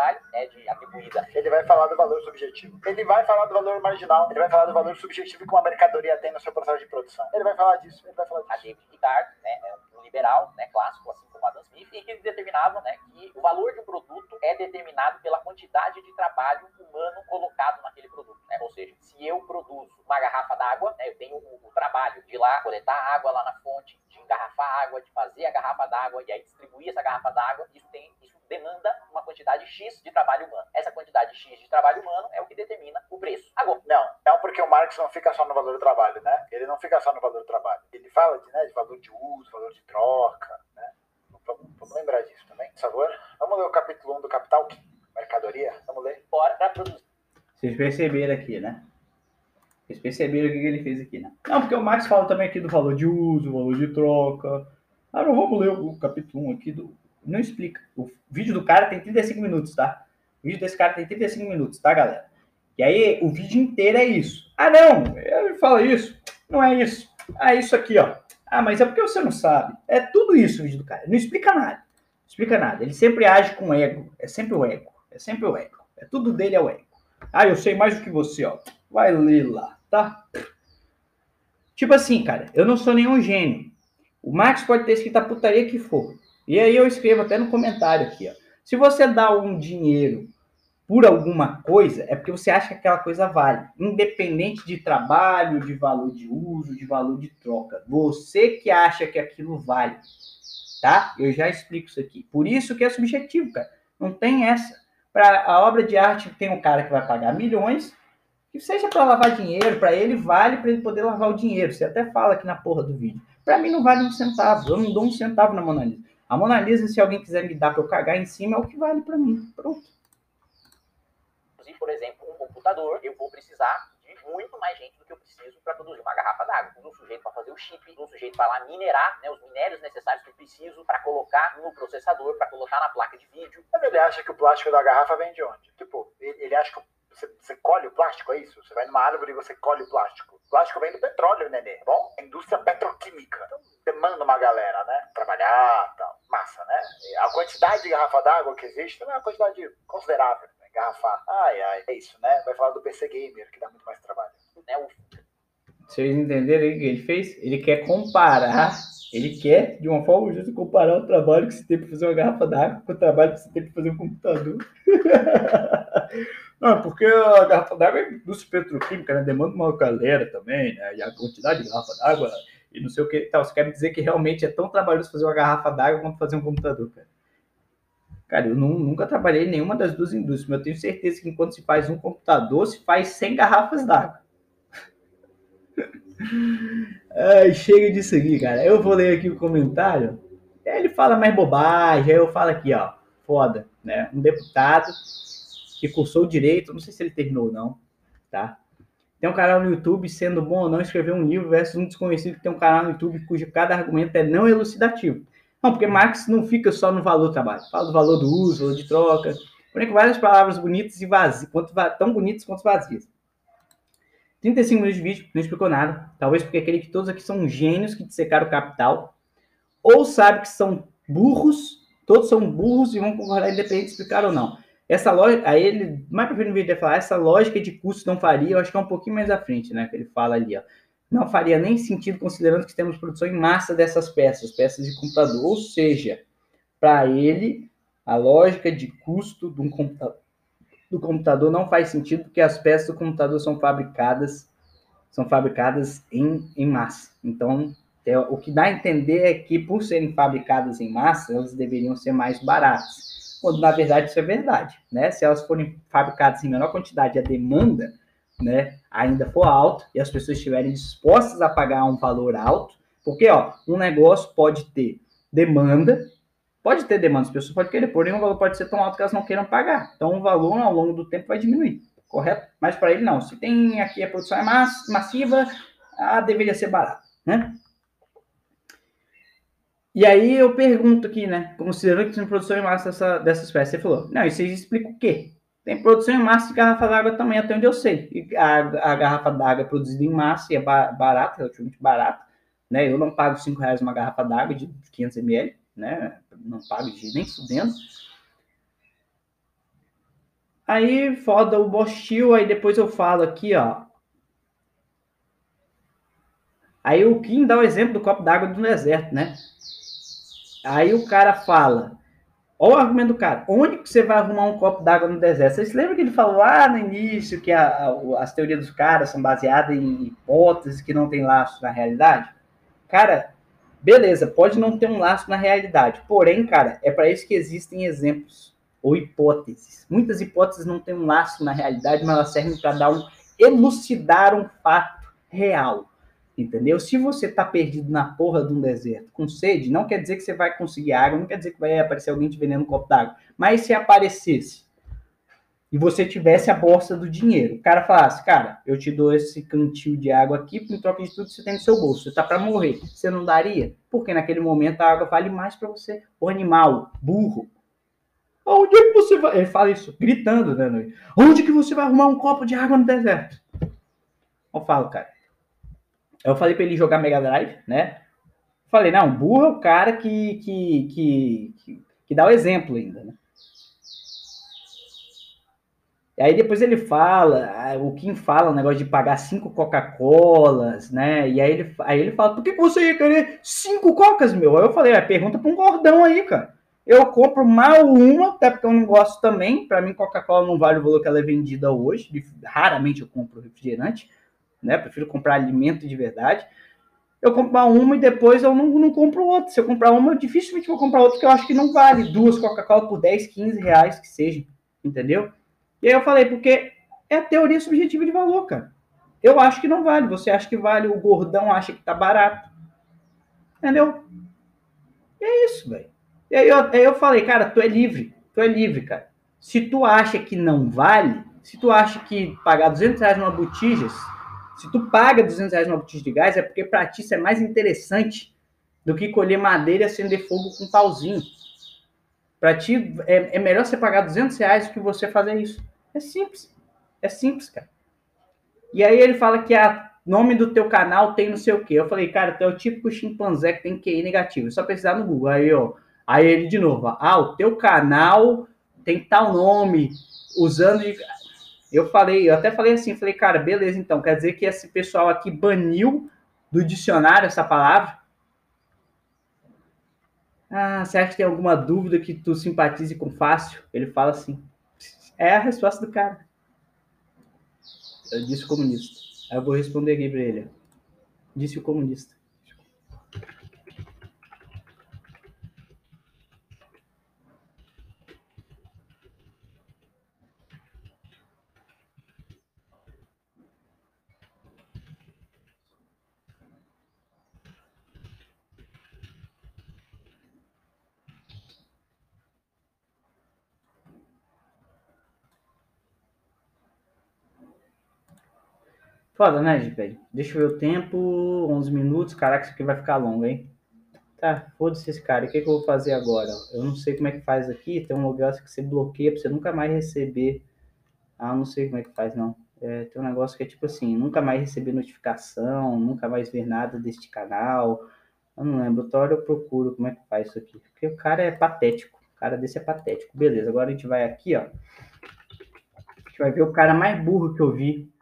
Valor-trabalho é de atribuída. Ele vai falar do valor subjetivo. Ele vai falar do valor marginal. Ele vai falar do valor subjetivo que uma mercadoria tem no seu processo de produção. Ele vai falar disso. Ele vai falar disso. A David Ricardo, né, é um liberal, né, clássico, assim como Adam Smith, e que eles determinavam, né, que o valor de um produto é determinado pela quantidade de trabalho humano colocado naquele produto. Né? Ou seja, se eu produzo uma garrafa d'água, né, eu tenho o, o trabalho de ir lá coletar água lá na fonte, de engarrafar água, de fazer a garrafa d'água e aí distribuir essa garrafa d'água, isso tem demanda uma quantidade X de trabalho humano. Essa quantidade X de trabalho humano é o que determina o preço. Agora, não, não porque o Marx não fica só no valor do trabalho, né? Ele não fica só no valor do trabalho. Ele fala de, né, de valor de uso, valor de troca, né? Vamos, vamos lembrar disso também, por favor. Vamos ler o capítulo 1 do Capital, mercadoria. Vamos ler. Bora para produzir. Vocês perceberam aqui, né? Vocês perceberam o que ele fez aqui, né? Não, porque o Marx fala também aqui do valor de uso, valor de troca. Ah, não, vamos ler o capítulo 1 aqui do não explica. O vídeo do cara tem 35 minutos, tá? O vídeo desse cara tem 35 minutos, tá, galera? E aí, o vídeo inteiro é isso. Ah, não, ele fala isso. Não é isso. Ah, é isso aqui, ó. Ah, mas é porque você não sabe. É tudo isso o vídeo do cara. Não explica nada. Não explica nada. Ele sempre age com ego. É sempre o ego. É sempre o ego. É tudo dele é o ego. Ah, eu sei mais do que você, ó. Vai ler lá, tá? Tipo assim, cara, eu não sou nenhum gênio. O Max pode ter escrito a putaria que for. E aí eu escrevo até no comentário aqui, ó. Se você dá um dinheiro por alguma coisa, é porque você acha que aquela coisa vale, independente de trabalho, de valor de uso, de valor de troca. Você que acha que aquilo vale, tá? Eu já explico isso aqui. Por isso que é subjetivo, cara. Não tem essa. Para a obra de arte tem um cara que vai pagar milhões, que seja para lavar dinheiro, para ele vale para ele poder lavar o dinheiro. Você até fala aqui na porra do vídeo. Para mim não vale um centavo. Eu não dou um centavo na Mona Lisa. A Mona Lisa, se alguém quiser me dar para eu cagar em cima, é o que vale para mim. Pronto. Por exemplo, um computador, eu vou precisar de muito mais gente do que eu preciso para produzir uma garrafa d'água. Um sujeito para fazer o chip, um sujeito para lá minerar né, os minérios necessários que eu preciso para colocar no processador, para colocar na placa de vídeo. Mas ele acha que o plástico da garrafa vem de onde? Tipo, ele, ele acha que você, você, colhe o plástico, é isso? Você vai numa árvore e você colhe o plástico. O plástico vem do petróleo, nenê. Bom, a indústria petroquímica. Então, demanda uma galera, né? Trabalhar A quantidade de garrafa d'água que existe é uma quantidade considerável. Né? Garrafar. Ai, ai, é isso, né? Vai falar do PC Gamer, que dá muito mais trabalho. Né? O... Vocês entenderam aí o que ele fez? Ele quer comparar, ele quer, de uma forma justa, comparar o trabalho que você tem para fazer uma garrafa d'água com o trabalho que você tem para fazer um computador. [LAUGHS] Não, porque a garrafa d'água é indústria petroquímica, né? Demanda uma galera também, né? E a quantidade de garrafa d'água e não sei o que tal. Você quer dizer que realmente é tão trabalhoso fazer uma garrafa d'água quanto fazer um computador, cara? Cara, eu não, nunca trabalhei em nenhuma das duas indústrias, mas eu tenho certeza que enquanto se faz um computador, se faz 100 garrafas d'água. Ai, chega disso aqui, cara. Eu vou ler aqui o comentário. Ele fala mais bobagem, aí eu falo aqui, ó. Foda, né? Um deputado que cursou direito, não sei se ele terminou ou não, tá? Tem um canal no YouTube, sendo bom ou não escrever um livro versus um desconhecido que tem um canal no YouTube cujo cada argumento é não elucidativo. Não, porque Marx não fica só no valor do trabalho, fala do valor do uso, valor de troca, porém com várias palavras bonitas e vazias, tão bonitas quanto vazias. 35 minutos de vídeo, não explicou nada. Talvez porque aquele que todos aqui são gênios que dissecaram o capital, ou sabe que são burros, todos são burros e vão concordar independente de explicar ou não. Essa lógica, aí ele, mais pra frente no vídeo, ele falar, essa lógica de custo não faria, eu acho que é um pouquinho mais à frente, né, que ele fala ali, ó. Não faria nem sentido considerando que temos produção em massa dessas peças, peças de computador, ou seja, para ele, a lógica de custo de um computador, do computador não faz sentido porque as peças do computador são fabricadas são fabricadas em, em massa. Então, é, o que dá a entender é que por serem fabricadas em massa, elas deveriam ser mais baratas quando na verdade isso é verdade, né? Se elas forem fabricadas em menor quantidade, a demanda, né, ainda for alta e as pessoas estiverem dispostas a pagar um valor alto, porque ó, um negócio pode ter demanda, pode ter demanda, as pessoas podem querer, porém o valor pode ser tão alto que elas não queiram pagar. Então o valor ao longo do tempo vai diminuir, correto? Mas para ele não. Se tem aqui a produção é massiva, ah, deveria ser barato, né? E aí eu pergunto aqui, né? Considerando que tem produção em massa dessa, dessa espécie, você falou, não, isso explica o quê? Tem produção em massa de garrafa d'água também, até onde eu sei. E a, a garrafa d'água produzida em massa e é barata, relativamente barata. Né? Eu não pago 5 reais uma garrafa d'água de 500 ml, né? Não pago de nem fudendo. Aí foda o Bostil, aí depois eu falo aqui, ó. Aí o Kim dá o exemplo do copo d'água do deserto, né? Aí o cara fala, olha o argumento do cara, onde que você vai arrumar um copo d'água no deserto? Vocês lembram que ele falou lá no início que a, a, as teorias dos caras são baseadas em hipóteses que não tem laço na realidade? Cara, beleza, pode não ter um laço na realidade, porém, cara, é para isso que existem exemplos ou hipóteses. Muitas hipóteses não têm um laço na realidade, mas elas servem para dar um elucidar um fato real. Entendeu? Se você tá perdido na porra de um deserto com sede, não quer dizer que você vai conseguir água, não quer dizer que vai aparecer alguém te vendendo um copo d'água. Mas se aparecesse e você tivesse a bolsa do dinheiro, o cara falasse, cara, eu te dou esse cantil de água aqui, em troca de tudo que você tem no seu bolso, você tá para morrer. Você não daria? Porque naquele momento a água vale mais para você. O animal, burro. Onde é que você vai? Ele fala isso, gritando, né? Onde que você vai arrumar um copo de água no deserto? Eu falo, cara eu falei para ele jogar Mega Drive, né? Falei, não, burro é o cara que, que, que, que, que dá o exemplo ainda, né? E aí depois ele fala, o Kim fala o negócio de pagar cinco Coca-Colas, né? E aí ele, aí ele fala, por que você ia querer cinco Cocas, meu? Aí eu falei, pergunta para um gordão aí, cara. Eu compro mal uma, até porque eu não gosto também. Para mim, Coca-Cola não vale o valor que ela é vendida hoje. Raramente eu compro refrigerante né? Prefiro comprar alimento de verdade. Eu comprar uma e depois eu não, não compro outra. Se eu comprar uma, eu dificilmente vou comprar outra, que eu acho que não vale duas Coca-Cola por 10, 15 reais que seja. Entendeu? E aí eu falei, porque é teoria subjetiva de valor, cara. Eu acho que não vale. Você acha que vale, o gordão acha que tá barato. Entendeu? E é isso, velho. E aí eu, aí eu falei, cara, tu é livre. Tu é livre, cara. Se tu acha que não vale, se tu acha que pagar 200 reais numa botijas se tu paga 200 reais numa botija de gás, é porque para ti isso é mais interessante do que colher madeira e acender fogo com um pauzinho. Para ti, é, é, melhor você pagar 200 reais do que você fazer isso. É simples. É simples, cara. E aí ele fala que a nome do teu canal tem não sei o quê. Eu falei, cara, tu é o típico chimpanzé que tem QI negativo. É só precisar no Google. Aí, ó, Aí ele de novo, ah, o teu canal tem tal nome, usando de... Eu falei, eu até falei assim, falei, cara, beleza, então, quer dizer que esse pessoal aqui baniu do dicionário essa palavra? Ah, você acha que tem alguma dúvida que tu simpatize com fácil? Ele fala assim. É a resposta do cara. Disse o comunista. Eu vou responder aqui para ele. Disse o comunista. Foda, né, velho? Deixa eu ver o tempo. 11 minutos. Caraca, isso aqui vai ficar longo, hein? Tá, foda-se esse cara. O que, que eu vou fazer agora? Eu não sei como é que faz aqui. Tem um lugar que você bloqueia pra você nunca mais receber. Ah, não sei como é que faz, não. É, tem um negócio que é tipo assim: nunca mais receber notificação, nunca mais ver nada deste canal. Eu não lembro. Outra hora eu procuro como é que faz isso aqui. Porque o cara é patético. O cara desse é patético. Beleza, agora a gente vai aqui, ó. A gente vai ver o cara mais burro que eu vi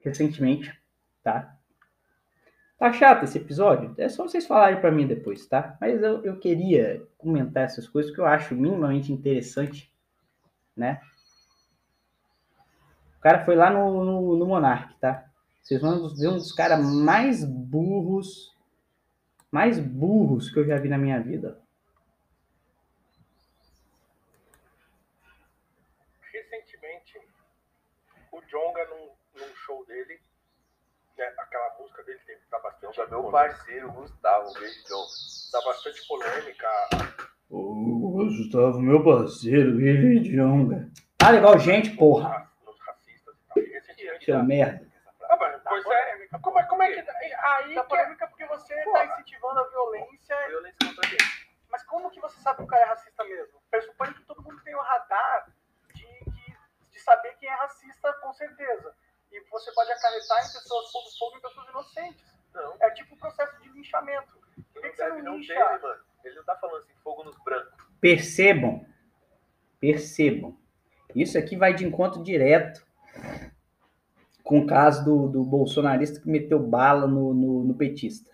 recentemente, tá? Tá chato esse episódio? É só vocês falarem para mim depois, tá? Mas eu, eu queria comentar essas coisas que eu acho minimamente interessante, né? O cara foi lá no, no, no Monark, tá? Vocês vão ver um dos caras mais burros, mais burros que eu já vi na minha vida. Recentemente, o Jonga show dele, né, aquela música dele tem, tá bastante. Então, meu parceiro Gustavo, beijo, John. Dá bastante polêmica. Ô, Gustavo, meu parceiro, ele Jonga. Ah, legal, gente, porra. Nos racistas e tal. E recentemente, Seu merda. Ah, mas, pois é, como, é- como é que. Aí Tá que é, polêmica porque você tá incentivando a violência. Violência contra quem? Mas como que você sabe que o cara é racista mesmo? Pressupõe que todo mundo tem o radar de, de, de saber quem é racista com certeza. E você pode acarretar em pessoas pondo fogo em pessoas inocentes. Não, É tipo um processo de linchamento. Por que, que você não não lincha? teve, mano. Ele não tá falando assim, fogo nos brancos. Percebam, percebam. Isso aqui vai de encontro direto com o caso do, do bolsonarista que meteu bala no, no, no petista?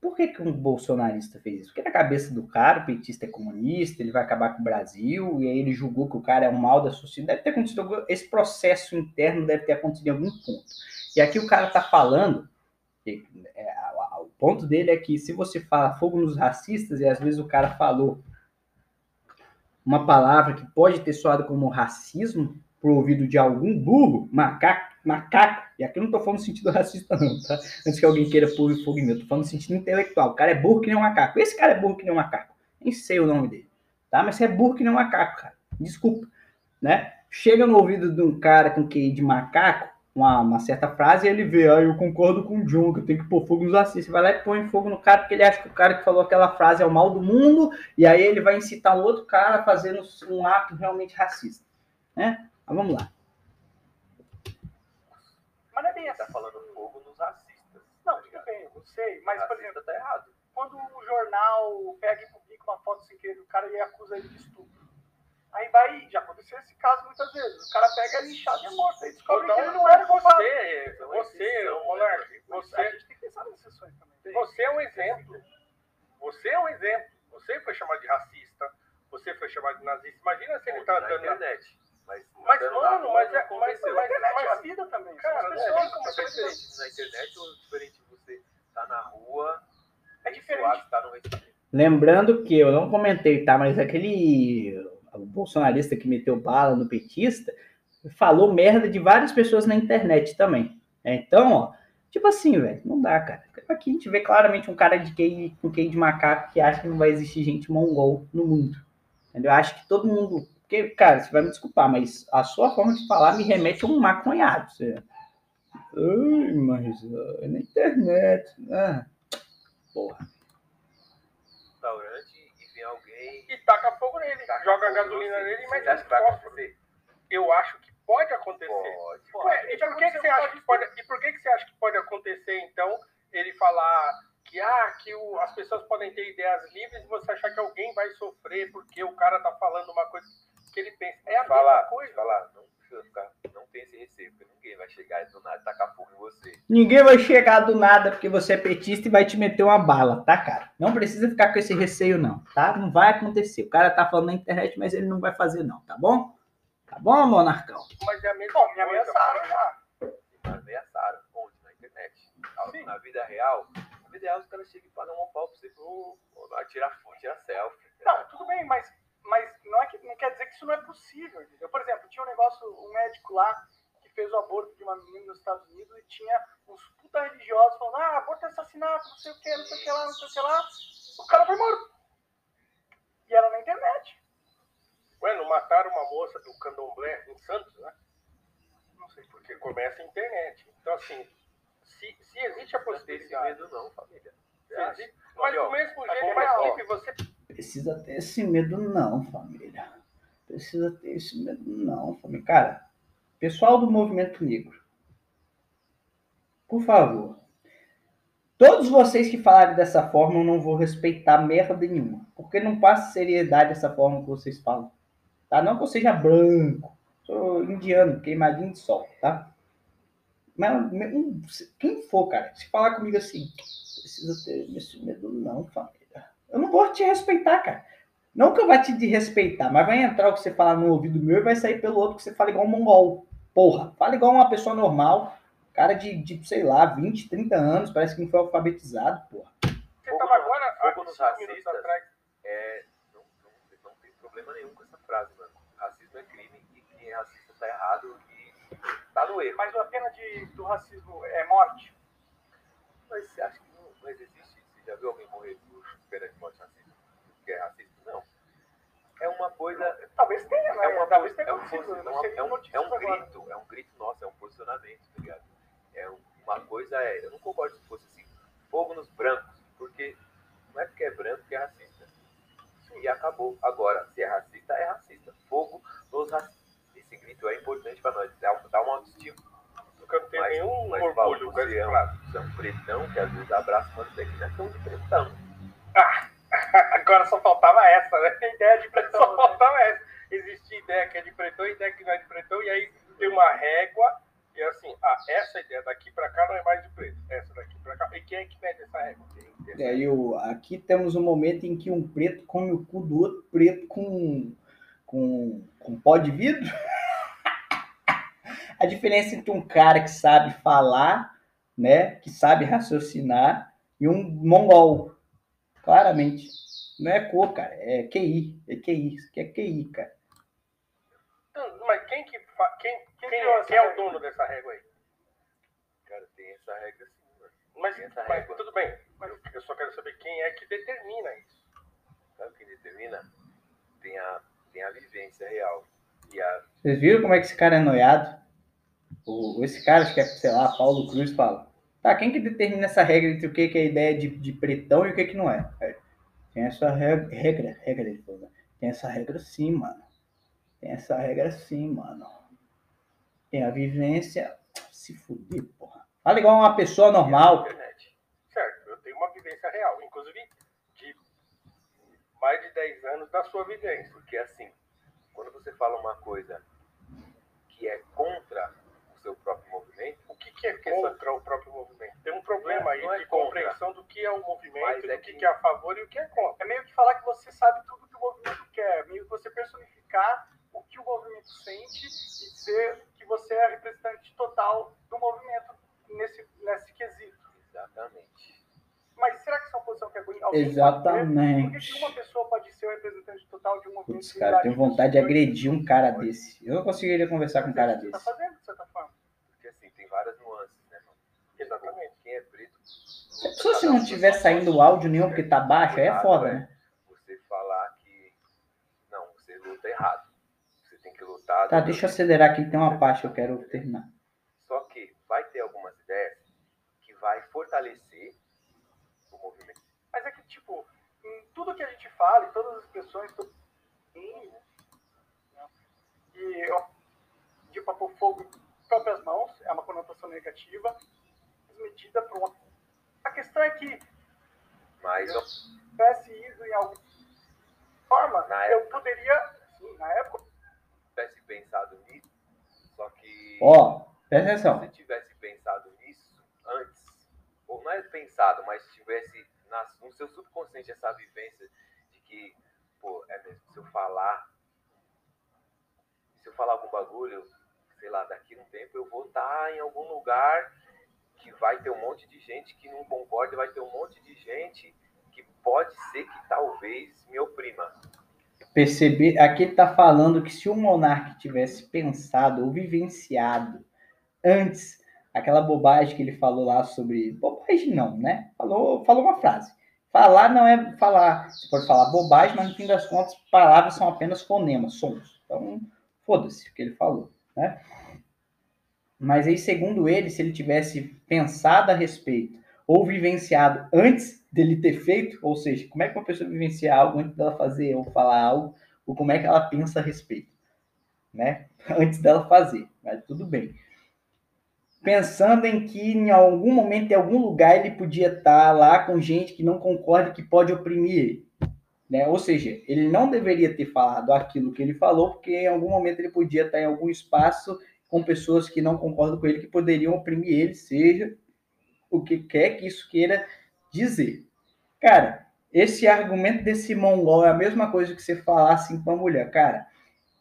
Por que, que um bolsonarista fez isso? Porque na cabeça do cara, o petista é comunista, ele vai acabar com o Brasil, e aí ele julgou que o cara é um mal da sociedade. Deve ter acontecido, esse processo interno deve ter acontecido em algum ponto. E aqui o cara tá falando, que, é, o ponto dele é que se você fala fogo nos racistas, e às vezes o cara falou uma palavra que pode ter soado como racismo pro ouvido de algum burro, macaco, macaco, e aqui eu não tô falando no sentido [LAUGHS] racista não, tá? Antes que alguém queira pôr fogo em mim, eu tô falando no sentido intelectual. O cara é burro que nem um macaco. Esse cara é burro que nem um macaco. Nem sei o nome dele, tá? Mas você é burro que nem um macaco, cara. Desculpa, né? Chega no ouvido de um cara com QI de macaco, uma, uma certa frase, e ele vê, ah, eu concordo com o John, que eu tenho que pôr fogo nos racistas. Você vai lá e põe fogo no cara, porque ele acha que o cara que falou aquela frase é o mal do mundo, e aí ele vai incitar um outro cara fazendo um ato realmente racista, né? Mas vamos lá. É bem tá assim. falando fogo nos racistas. Não, tá tudo bem, eu sei. Mas, por Racista exemplo, tá errado. quando o jornal pega e publica uma foto sem querer do cara e acusa ele de estupro. Aí vai, já aconteceu esse caso muitas vezes. O cara pega ele inchado e é morto. Aí descobre Então, que ele não era culpado. você, você, Monark, A você, gente tem que pensar nessas sessões também. você é um exemplo. Você é um exemplo. Você foi chamado de racista. Você foi chamado de nazista. Imagina se ele tá na andando na internet. Mas, Mas, mano, rua, mas é- mas- mas- é a mas- vida também. Cara, São as pessoas como Mas é você diferente na internet ou diferente você tá na rua, É diferente. tá no. Lembrando que eu não comentei, tá? Mas aquele o bolsonarista que meteu bala no petista falou merda de várias pessoas na internet também. É, Então, ó, tipo assim, velho, não dá, cara. Aqui a gente vê claramente um cara de QI, com QI de macaco que acha que não vai existir gente mongol no mundo. Entendeu? Eu acho que todo mundo. Porque, cara, você vai me desculpar, mas a sua forma de falar me remete a um maconhado. Você... Ai, mas é na internet. Ah, porra. restaurante e vem alguém. e taca fogo nele, taca joga fogo gasolina você. nele e Você mete acha as que vai costas. acontecer? Eu acho que pode acontecer. Pode. Ué, e por que, que você acha que pode, e por que, que você acha que pode acontecer, então, ele falar que, ah, que o- as pessoas podem ter ideias livres e você achar que alguém vai sofrer porque o cara tá falando uma coisa que ele pensa. É a falar, mesma coisa. falar, não precisa ficar, não tem esse receio, porque ninguém vai chegar e do nada tacar fogo em você. Ninguém vai chegar do nada porque você é petista e vai te meter uma bala, tá, cara? Não precisa ficar com esse receio, não, tá? Não vai acontecer. O cara tá falando na internet, mas ele não vai fazer, não, tá bom? Tá bom, monarcão? Mas é Bom, me ameaçaram já. Mas ameaçaram, onde? Na internet. Na- Na vida real, na vida real os caras chegam e pagam um pau pra você, pô, pô, vai tirar foto, tirar selfie. Não, tudo bem, mas não, é que, não quer dizer que isso não é possível. Entendeu? Por exemplo, tinha um negócio, um médico lá que fez o aborto de uma menina nos Estados Unidos e tinha uns puta religiosos falando, ah, aborto é assassinato, não sei o que, não sei o que lá, não sei o que lá. O cara foi morto. E era na internet. Ué, não mataram uma moça do candomblé em Santos, né? Não sei, porque começa a internet. Então, assim, se, se existe a Não tem esse possibilidade. medo não, família. Existe- mas do mesmo jeito, bom, mas Felipe, você Precisa ter esse medo, não, família. Precisa ter esse medo, não, família. Cara, pessoal do movimento negro, por favor. Todos vocês que falarem dessa forma, eu não vou respeitar merda nenhuma. Porque não passa seriedade essa forma que vocês falam. Tá? Não que eu seja branco. Sou indiano, queimadinho de sol, tá? Mas quem for, cara, se falar comigo assim, precisa ter esse medo, não, família. Eu não vou te respeitar, cara. Não que eu vá te desrespeitar, mas vai entrar o que você falar no ouvido meu e vai sair pelo outro que você fala igual um mongol. Porra, fala igual uma pessoa normal, cara de, de, sei lá, 20, 30 anos, parece que não foi alfabetizado, porra. Você tava agora, fogo nos racistas. atrás. É, não, não, não tem problema nenhum com essa frase, mano. Racismo é crime e quem é racista tá errado e tá no erro. Mas a pena de, do racismo é morte. Mas você acha que não, mas existe? Você já viu alguém morrer por pena de morte racista? Que é racista? É uma coisa. Talvez tenha, né? É, uma, Talvez tenha é, um, não posi- sei é, um, é um grito, é um grito nosso, é um posicionamento, tá ligado? É um- uma coisa é. Eu não concordo se fosse assim, fogo nos brancos, porque não é porque é branco que é racista. E acabou. Agora, se é racista, é racista. Fogo nos racistas. Esse grito é importante pra nós, dá, uma autoestima. Porque eu não tenho Mas, nenhum mas orgulho com é, um, você é um pretão que às vezes abraça uma daqui, não é tão de pretão. [LAUGHS] Agora só faltava essa, né? Tem ideia de pretão, Só né? faltava essa. Existe ideia que é de pretão ideia que não é de pretão, e aí tem uma régua, e assim, ah, essa ideia daqui pra cá não é mais de preto, essa daqui pra cá. E quem é que mede essa régua? E aí, o- aqui temos um momento em que um preto come o cu do outro preto com, com, com pó de vidro. [LAUGHS] A diferença entre um cara que sabe falar, né, que sabe raciocinar, e um mongol. Claramente. Não é cor, cara. É QI. É QI. Isso aqui é QI, cara. Mas quem que fa... quem, quem, criou é, quem é o dono dessa régua aí? Cara, tem essa regra sim, mano. Mas, essa mas régua. tudo bem, mas eu só quero saber quem é que determina isso. Sabe o que determina? Tem a, tem a vivência real. E a, Vocês viram como é que esse cara é noiado? O, esse cara, acho que é, sei lá, Paulo Cruz, fala. Tá, quem que determina essa regra entre o que, que é a ideia de, de pretão e o que, que não é? Tem essa regra, regra, regra, né? Tem essa regra sim, mano. Tem essa regra sim, mano. Tem a vivência. Se fuder, porra. Fala igual uma pessoa normal. internet. Certo, eu tenho uma vivência real, inclusive de mais de 10 anos da sua vivência. Porque assim, quando você fala uma coisa que é contra o seu próprio movimento, que, que é Porque contra o próprio movimento? Tem um problema é- aí é de contra. compreensão do que é o movimento, do é que, é a favor e o que é contra. É meio que falar que você sabe tudo que o movimento quer. Meio que você personificar o que o movimento sente e ser que você é representante total do movimento nesse, nesse quesito. exatamente. Mas será que isso é uma posição que alguém alguém pode ter? Exatamente. Por que que uma pessoa pode ser o representante total de um movimento? Putz, cara, eu tenho vontade de agredir. um cara desse. Eu não conseguiria conversar com um cara Você tá desse. fazendo, de certa forma. Assim, tem várias nuances, né, mano? Exatamente. Quem é preto. Se a pessoa se não tiver saindo áudio nenhum porque tá baixo, aí é foda, né? Você falar que. Não, você luta errado. Você tem que lutar. Tá, deixa eu acelerar aqui, tem uma parte que eu quero terminar. Só que vai ter algumas ideias que vai fortalecer o movimento. Mas é que, tipo, em tudo que a gente fala, em todas as expressões, em- né? e eu, de pra pôr fogo próprias mãos, é uma conotação negativa, mas medida por uma. A questão é que Mas eu, tivesse ido em alguma forma, Na eu poderia, sim, na época, tivesse pensado nisso, só que Ó, presta atenção. se tivesse pensado nisso antes, ou não é pensado, mas tivesse na- no seu subconsciente essa vivência de que, pô, é mesmo, se eu falar, se eu falar algum bagulho, sei lá, daqui a um tempo eu vou estar em algum lugar que vai ter um monte de gente que não concorda, vai ter um monte de gente que pode ser que talvez me oprima. Perceber, aqui ele tá falando que se o monarca tivesse pensado ou vivenciado antes aquela bobagem que ele falou lá sobre. Bobagem não, né? Falou, falou uma frase. Falar não é falar. Você pode falar bobagem, mas no fim das contas, palavras são apenas fonemas, sons. Então, foda-se o que ele falou, né? Mas aí, segundo ele, se ele tivesse pensado a respeito ou vivenciado antes dele ter feito, ou seja, como é que uma pessoa vivencia algo antes dela fazer ou falar algo, ou como é que ela pensa a respeito, né? Antes dela fazer, mas tudo bem. Pensando em que em algum momento, em algum lugar, ele podia estar lá com gente que não concorda que pode oprimir ele. Né? Ou seja, ele não deveria ter falado aquilo que ele falou, porque em algum momento ele podia estar em algum espaço com pessoas que não concordam com ele, que poderiam oprimir ele, seja o que quer que isso queira dizer. Cara, esse argumento desse mongol é a mesma coisa que você falar assim pra mulher, cara.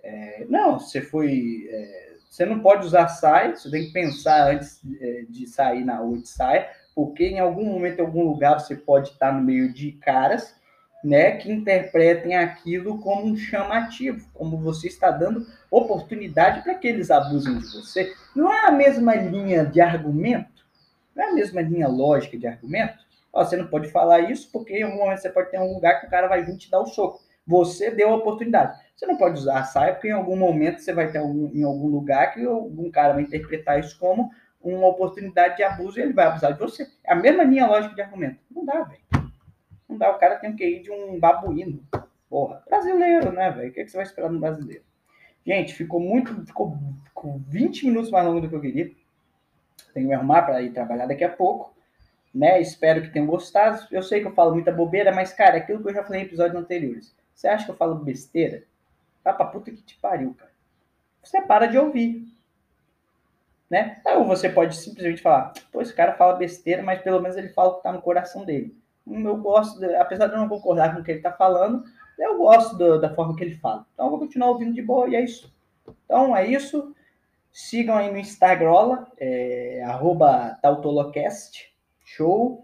é, não, você foi. é, você não pode usar saia, você tem que pensar antes é, de sair na rua de saia, porque em algum momento, em algum lugar, você pode estar no meio de caras, né, que interpretem aquilo como um chamativo, como você está dando oportunidade para que eles abusem de você. Não é a mesma linha de argumento? Não é a mesma linha lógica de argumento? Ó, você não pode falar isso porque em algum momento você pode ter um lugar que o cara vai vir te dar o soco. Você deu a oportunidade. Você não pode usar a saia porque em algum momento você vai ter algum, em algum lugar que algum cara vai interpretar isso como uma oportunidade de abuso e ele vai abusar de você. É a mesma linha lógica de argumento. Não dá, velho. Não dá. O cara tem que ir de um babuíno. Porra. Brasileiro, né, velho? O que, é que você vai esperar no brasileiro? Gente, ficou muito. Ficou, ficou 20 minutos mais longo do que eu queria. Tenho que arrumar para ir trabalhar daqui a pouco. Né? Espero que tenham gostado. Eu sei que eu falo muita bobeira, mas, cara, é aquilo que eu já falei em episódios anteriores. Você acha que eu falo besteira? Tá pra puta que te pariu, cara. Você para de ouvir. Né? Ou você pode simplesmente falar, pô, esse cara fala besteira, mas pelo menos ele fala o que tá no coração dele. Eu gosto, apesar de eu não concordar com o que ele tá falando, eu gosto do- da forma que ele fala. Então eu vou continuar ouvindo de boa e é isso. Então é isso. Sigam aí no Instagram, é, tautolocast, show.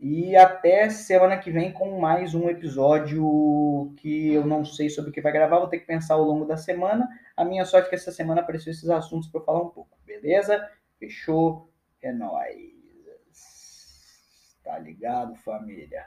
E até semana que vem com mais um episódio que eu não sei sobre o que vai gravar, vou ter que pensar ao longo da semana. A minha sorte é que essa semana apareceu esses assuntos para falar um pouco, beleza? Fechou? É nóis. Tá ligado, família?